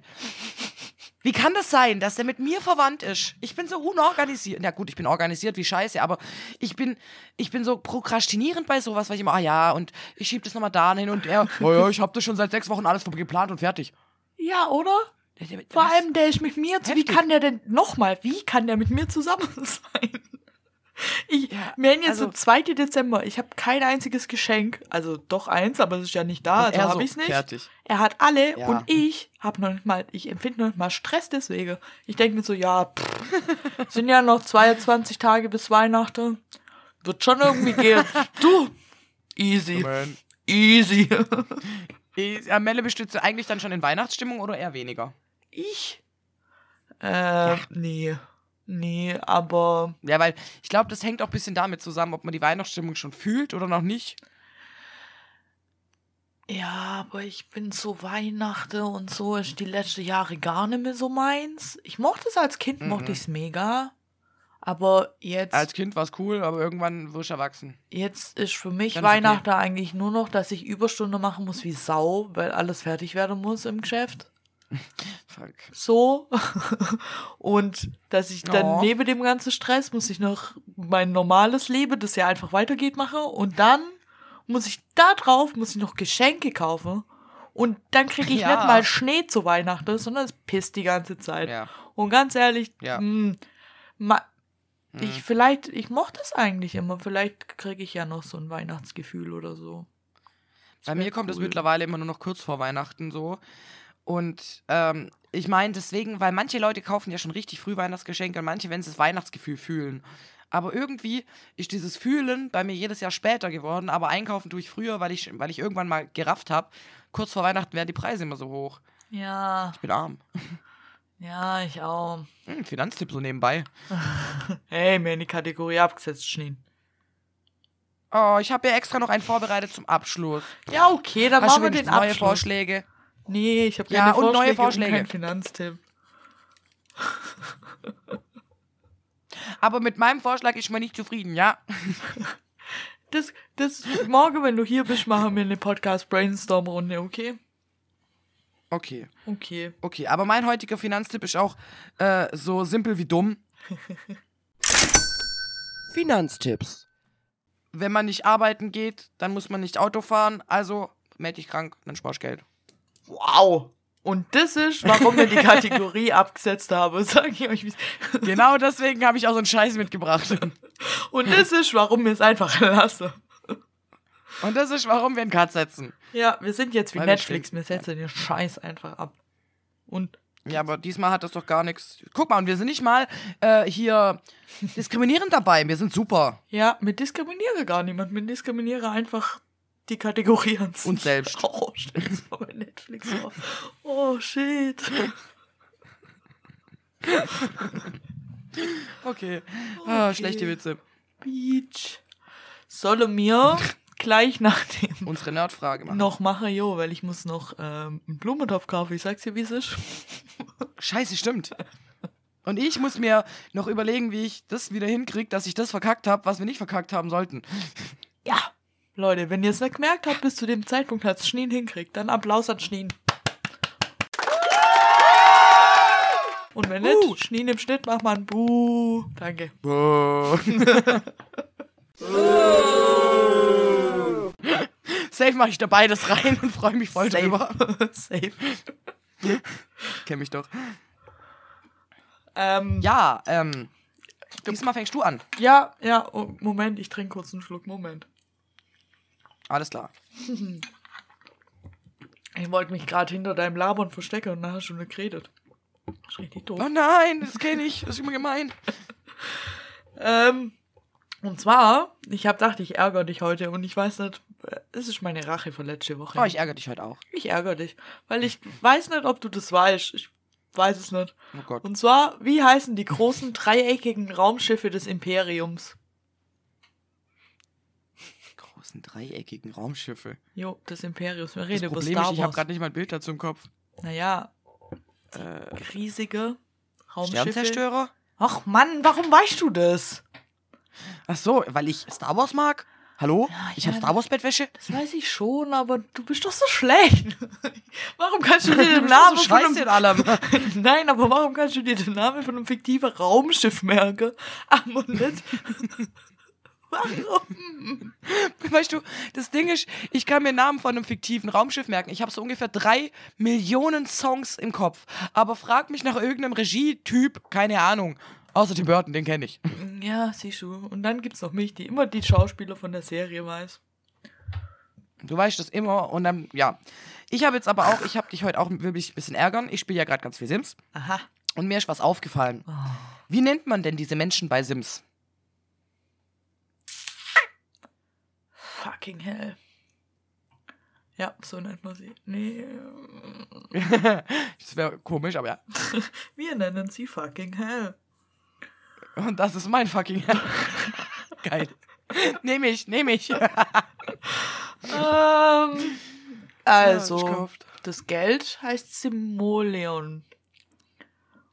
wie kann das sein, dass der mit mir verwandt ist? Ich bin so unorganisiert. Na gut, ich bin organisiert wie Scheiße, aber ich bin, ich bin so prokrastinierend bei sowas, weil ich immer, ah ja, und ich schieb das nochmal dahin und er, oh ja, ich habe das schon seit sechs Wochen alles geplant und fertig. Ja, oder? Der- der- Vor allem, der ist mit mir. zu- Wie Heftig. kann der denn nochmal? Wie kann der mit mir zusammen sein? Ich, Ja, wir haben jetzt also- so 2. Dezember. Ich habe kein einziges Geschenk. Also doch eins, aber es ist ja nicht da. Also er habe so, ich es nicht. Fertig. Er hat alle Ja. und ich habe noch nicht mal, ich empfinde noch nicht mal Stress deswegen. Ich denke mir so, ja, pff, sind ja noch 22 Tage bis Weihnachten. Wird schon irgendwie gehen. Du, easy, Man. easy. Äh, Melle bestützt du eigentlich dann schon in Weihnachtsstimmung oder eher weniger? Ich? Äh, nee. Nee, aber Ja, weil ich glaube, das hängt auch ein bisschen damit zusammen, ob man die Weihnachtsstimmung schon fühlt oder noch nicht. Ja, aber ich bin so Weihnachten und so ist die letzten Jahre gar nicht mehr so meins. Ich mochte es als Kind, mochte Mhm. ich es mega. Aber jetzt, Als Kind war es cool, aber irgendwann wirst du erwachsen. jetzt ist für mich Dann ist okay. Weihnachten eigentlich nur noch, dass ich Überstunde machen muss wie Sau, weil alles fertig werden muss im Geschäft. Fuck. So. und dass ich dann Oh. neben dem ganzen Stress muss ich noch mein normales Leben, das ja einfach weitergeht, machen. Und dann muss ich da drauf, muss ich noch Geschenke kaufen. Und dann kriege ich Ja. nicht mal Schnee zu Weihnachten, sondern es pisst die ganze Zeit. Ja. Und ganz ehrlich, Ja. mh, ma, Mhm. ich vielleicht, ich mochte es eigentlich immer. Vielleicht kriege ich ja noch so ein Weihnachtsgefühl oder so. Das Bei mir kommt es mittlerweile immer nur noch kurz vor Weihnachten so. Und ähm, ich meine deswegen, weil manche Leute kaufen ja schon richtig früh Weihnachtsgeschenke und manche, wenn sie das Weihnachtsgefühl fühlen. Aber irgendwie ist dieses Fühlen bei mir jedes Jahr später geworden, aber einkaufen tue ich früher, weil ich, weil ich irgendwann mal gerafft habe, kurz vor Weihnachten werden die Preise immer so hoch. Ja, Ich bin arm. ja, ich auch. Hm, Finanztipp so nebenbei. Hey, mir in die Kategorie abgesetzt, Schneen. Oh, ich habe ja extra noch einen vorbereitet zum Abschluss. Ja, okay, dann Hast machen wir den neue Abschluss. Vorschläge? Nee, ich habe keine Ja, und Vorschläge neue Vorschläge. und keinen Finanztipp. Aber mit meinem Vorschlag ist man nicht zufrieden, ja? Das, das, morgen, wenn du hier bist, machen wir eine Podcast-Brainstorm-Runde, okay? Okay. Okay. Okay, aber mein heutiger Finanztipp ist auch äh, so simpel wie dumm. Finanztipps. Wenn man nicht arbeiten geht, dann muss man nicht Auto fahren, also meld dich krank, dann sparst Geld. Wow. Und das ist, warum wir die Kategorie abgesetzt haben, sage ich euch. wie's- Genau deswegen habe ich auch so einen Scheiß mitgebracht. Und das ist, warum wir es einfach lassen. Und das ist, warum wir einen Cut setzen. Ja, wir sind jetzt wie Weil Netflix, wir setzen den Scheiß einfach ab. Und Ja, aber diesmal hat das doch gar nichts. Guck mal, und wir sind nicht mal äh, hier diskriminierend dabei. Wir sind super. ja, wir diskriminieren gar niemand, wir diskriminieren einfach die Kategorie an. Uns selbst. Oh, stell das mal bei Netflix vor. Oh, shit. Okay. Ah, Okay. schlechte Witze. Beach. Solle mir gleich nach dem Unsere Nerdfrage machen. noch machen, jo, weil ich muss noch ähm, einen Blumentopf kaufen. Ich sag's dir, wie es ist. Scheiße, stimmt. Und ich muss mir noch überlegen, wie ich das wieder hinkriege, dass ich das verkackt habe, was wir nicht verkackt haben sollten. Ja. Leute, wenn ihr es nicht gemerkt habt, bis zu dem Zeitpunkt hat es Schneen hinkriegt, dann Applaus an Schneen. Und wenn nicht, Uh. Schneen im Schnitt, macht man Buh. Danke. Safe mache ich da beides rein und freue mich voll drüber. Safe. Kenn mich doch. Ähm, ja. Ja, ähm. Diesmal fängst du an. ja, ja, oh, Moment, ich trinke kurz einen Schluck. Moment. Alles klar. Ich wollte mich gerade hinter deinem Labern verstecken und nachher schon nicht geredet. Das ist richtig doof. Oh nein, das kenne ich. Das ist immer gemein. Ähm, und zwar, ich habe gedacht, ich ärgere dich heute und ich weiß nicht, es ist meine Rache von letzte Woche. Oh, ich ärgere dich heute auch. Ich ärgere dich, weil ich weiß nicht, ob du das weißt. Ich weiß es nicht. Oh Gott. Und zwar, wie heißen die großen dreieckigen Raumschiffe des Imperiums? Großen dreieckigen Raumschiffe. Jo, des Imperiums. Wir Das reden über Problem Star ist, ich habe Wars. gerade nicht mal ein Bild dazu im Kopf. Naja, Äh, riesige Raumschiffe. Sternzerstörer? Ach Mann, warum weißt du das? Ach so, weil ich Star Wars mag? Hallo? ich habe ja. Star Wars Bettwäsche? Das weiß ich schon, aber du bist doch so schlecht. Warum kannst du dir den Namen so von einem... allem. Nein, aber warum kannst du dir den Namen von einem fiktiven Raumschiff merken? Aber nicht... Warum? Weißt du, das Ding ist, ich kann mir Namen von einem fiktiven Raumschiff merken. Ich habe so ungefähr drei Millionen Songs im Kopf. Aber frag mich nach irgendeinem Regietyp, keine Ahnung. Außer Tim Burton, den kenne ich. Ja, siehst du. Und dann gibt's noch mich, die immer die Schauspieler von der Serie weiß. Du weißt das immer und dann, ja. Ich habe jetzt aber auch, ich habe dich heute auch wirklich ein bisschen ärgern. Ich spiele ja gerade ganz viel Sims Aha. und mir ist was aufgefallen. Wie nennt man denn diese Menschen bei Sims? Fucking hell. Ja, so nennt man sie. Nee. das wäre komisch, aber ja. Wir nennen sie fucking hell. Und das ist mein fucking Geil. Nehme ich, nehme ich. Ähm, Also, das Geld heißt Simoleon.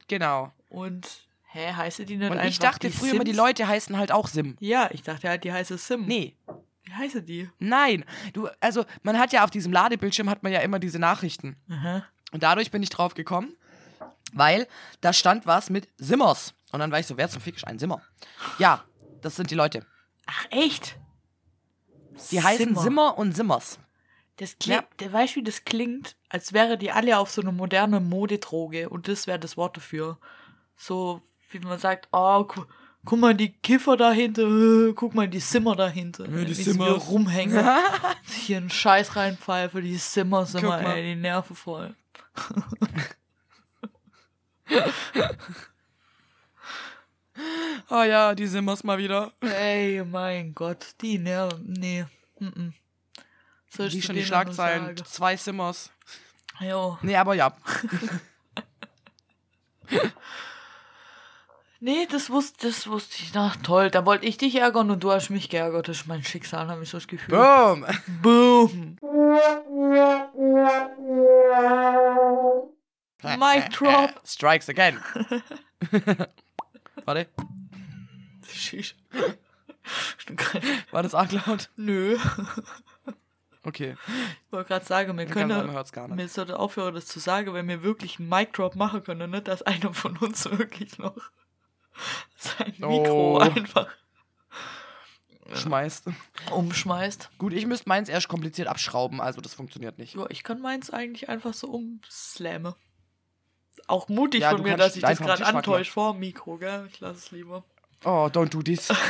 Genau. Und, hä, heißt die nicht Und einfach ich dachte früher immer, die Sims? Leute heißen halt auch Sim. Ja, ich dachte halt, die heiße Sim. Nee, Wie heiße die? nein. Du, also, man hat ja auf diesem Ladebildschirm hat man ja immer diese Nachrichten. Aha. Und dadurch bin ich drauf gekommen, weil da stand was mit Simmers. Und dann war ich so, wer zum Fick ist ein Simmer? Ja, das sind die Leute. Ach, echt? Die heißen Simmer und Simmers. Das klingt, der weißt wie das klingt, als wäre die alle auf so eine moderne Modedroge und das wäre das Wort dafür. So, wie man sagt, oh, gu guck mal die Kiffer dahinter, äh, guck mal die Simmer dahinter. Ja, die hier rumhängen. hier einen Scheiß reinpfeife, die Simmer sind mal, mal. ey, die Nerven voll. Oh ja, die Simmers mal wieder. Ey, mein Gott, die Nerven, nee. Mm -mm. Ich schon die Schlagzeilen. Zwei Simmers. Jo. Nee, aber ja. Nee, das wusste, das wusste ich. Na toll, da wollte ich dich ärgern und du hast mich geärgert. Das ist mein Schicksal, habe ich so das Gefühl. Boom. Boom. Mic drop. Strikes again. Warte, Sheesh. war das arg laut? Nö. Okay. Ich wollte gerade sagen, wir können. hört's gar nicht. Mir sollte aufhören, das zu sagen, wenn wir wirklich einen Mic Drop machen können, nicht, dass einer von uns wirklich noch sein Mikro Oh. einfach Schmeißt. umschmeißt. Gut, ich müsste meins erst kompliziert abschrauben, also das funktioniert nicht. Ja, ich kann meins eigentlich einfach so umslammen. Auch mutig Ja, von mir, dass ich das gerade antäusche vor dem Mikro, gell? Ich lasse es lieber. Oh, don't do this.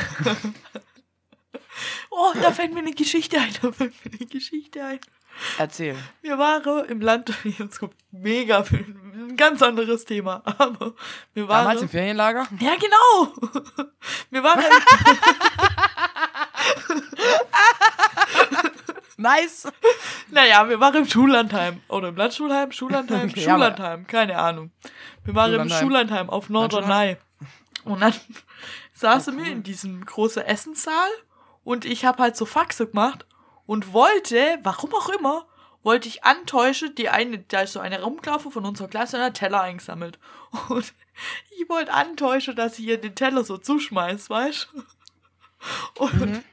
Oh, da fällt mir eine Geschichte ein, da fällt mir eine Geschichte ein. Erzähl. Wir waren im Land, jetzt kommt mega, ein ganz anderes Thema, aber wir waren... Damals im Ferienlager? Ja, genau. Wir waren Nice. Naja, wir waren im Schullandheim. Oder im Landschulheim, Schullandheim, aber- Schullandheim, keine Ahnung. Wir waren im Schullandheim. Schullandheim auf Norderney. Und dann saßen wir in diesem großen Essenssaal und ich habe halt so Faxe gemacht und wollte, warum auch immer, wollte ich antäuschen, die eine, da ist so eine Rumklaufe von unserer Klasse und hat Teller eingesammelt. Und ich wollte antäuschen, dass ich ihr den Teller so zuschmeiß, weißt du? Und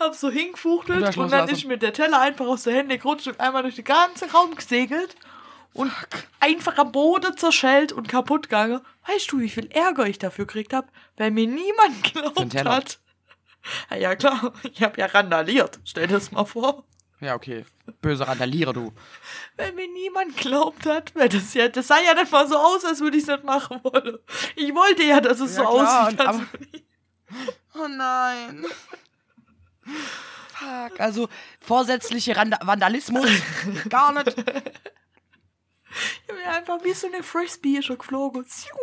hab so hingefuchtelt und, dann ist mir der Teller einfach aus der Hände gerutscht und einmal durch den ganzen Raum gesegelt und einfach am Boden zerschellt und kaputt gegangen. Weißt du, wie viel Ärger ich dafür gekriegt hab, weil mir niemand geglaubt hat. Ja, klar, ich hab ja randaliert. Stell dir das mal vor. Ja, okay. Böse Randalierer, du. Weil mir niemand glaubt hat, weil das ja, das sah ja nicht mal so aus, als würde ich es nicht machen wollen. Ich wollte ja, dass es Ja, so klar, aussieht. als aber- Oh nein. Fuck. Also, vorsätzliche Randa Vandalismus. Gar nicht. Ich bin einfach wie so eine Frisbee schon geflogen. Zium.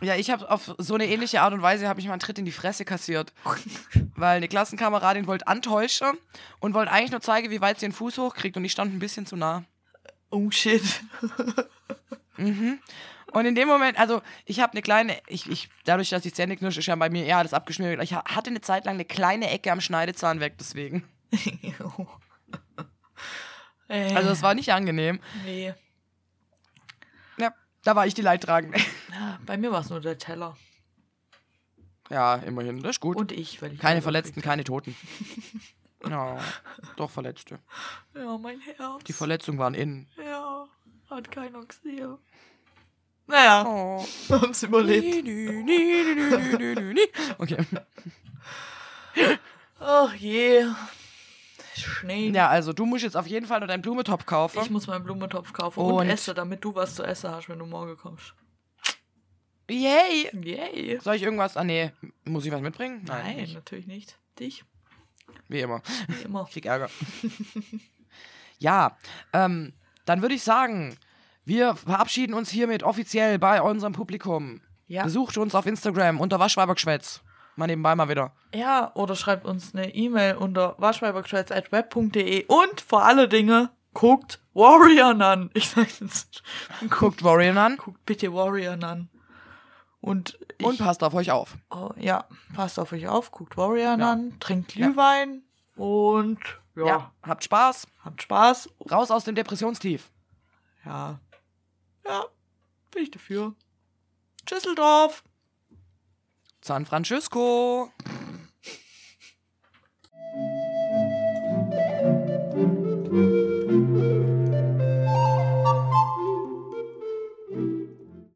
Ja, ich habe auf so eine ähnliche Art und Weise habe ich mal einen Tritt in die Fresse kassiert. Weil eine Klassenkameradin wollte antäuschen und wollte eigentlich nur zeigen, wie weit sie den Fuß hochkriegt und ich stand ein bisschen zu nah. Oh shit. Und in dem Moment, also ich habe eine kleine, ich, ich, dadurch, dass ich Zähne knirsche, ist ja bei mir eher alles abgeschmiert. Ich ha- hatte eine Zeit lang eine kleine Ecke am Schneidezahn weg, deswegen. Also es war nicht angenehm. nee. Da war ich die Leidtragende. Ja, bei mir war es nur der Teller. Ja, immerhin, das ist gut. Und ich, weil ich. keine Verletzten, keine Toten. Ja, doch Verletzte. Ja, mein Herz. Die Verletzungen waren innen. Ja, hat keiner gesehen. Naja, Oh. haben's überlebt. Nü, nü, nü. Okay. Ach je. Schnee. Ja, also du musst jetzt auf jeden Fall noch deinen Blumentopf kaufen. Ich muss meinen Blumentopf kaufen und, Und- essen, damit du was zu essen hast, wenn du morgen kommst. Yay! Yay. Soll ich irgendwas? Ah, nee. Muss ich was mitbringen? Nein, nicht. natürlich nicht. Dich, Wie immer. wie immer. Ich krieg Ärger. ja, ähm, dann würde ich sagen, wir verabschieden uns hiermit offiziell bei unserem Publikum. Ja. Besucht uns auf Instagram unter Waschweibergeschwätz. Mal nebenbei mal wieder. Ja, oder schreibt uns eine E-Mail unter waschweibergeschwätz.web.de und vor alle Dinge guckt Warrior an. Ich sag jetzt. Guckt Warrior an Guckt bitte Warrior an. Und, ich, und passt auf euch auf. oh, ja, passt auf euch auf, guckt Warrior Ja. an, trinkt Glühwein und Ja. Ja, habt Spaß. Habt Spaß. Raus aus dem Depressionstief. Ja. Ja, bin ich dafür. Tschüsseldorf. San Francisco.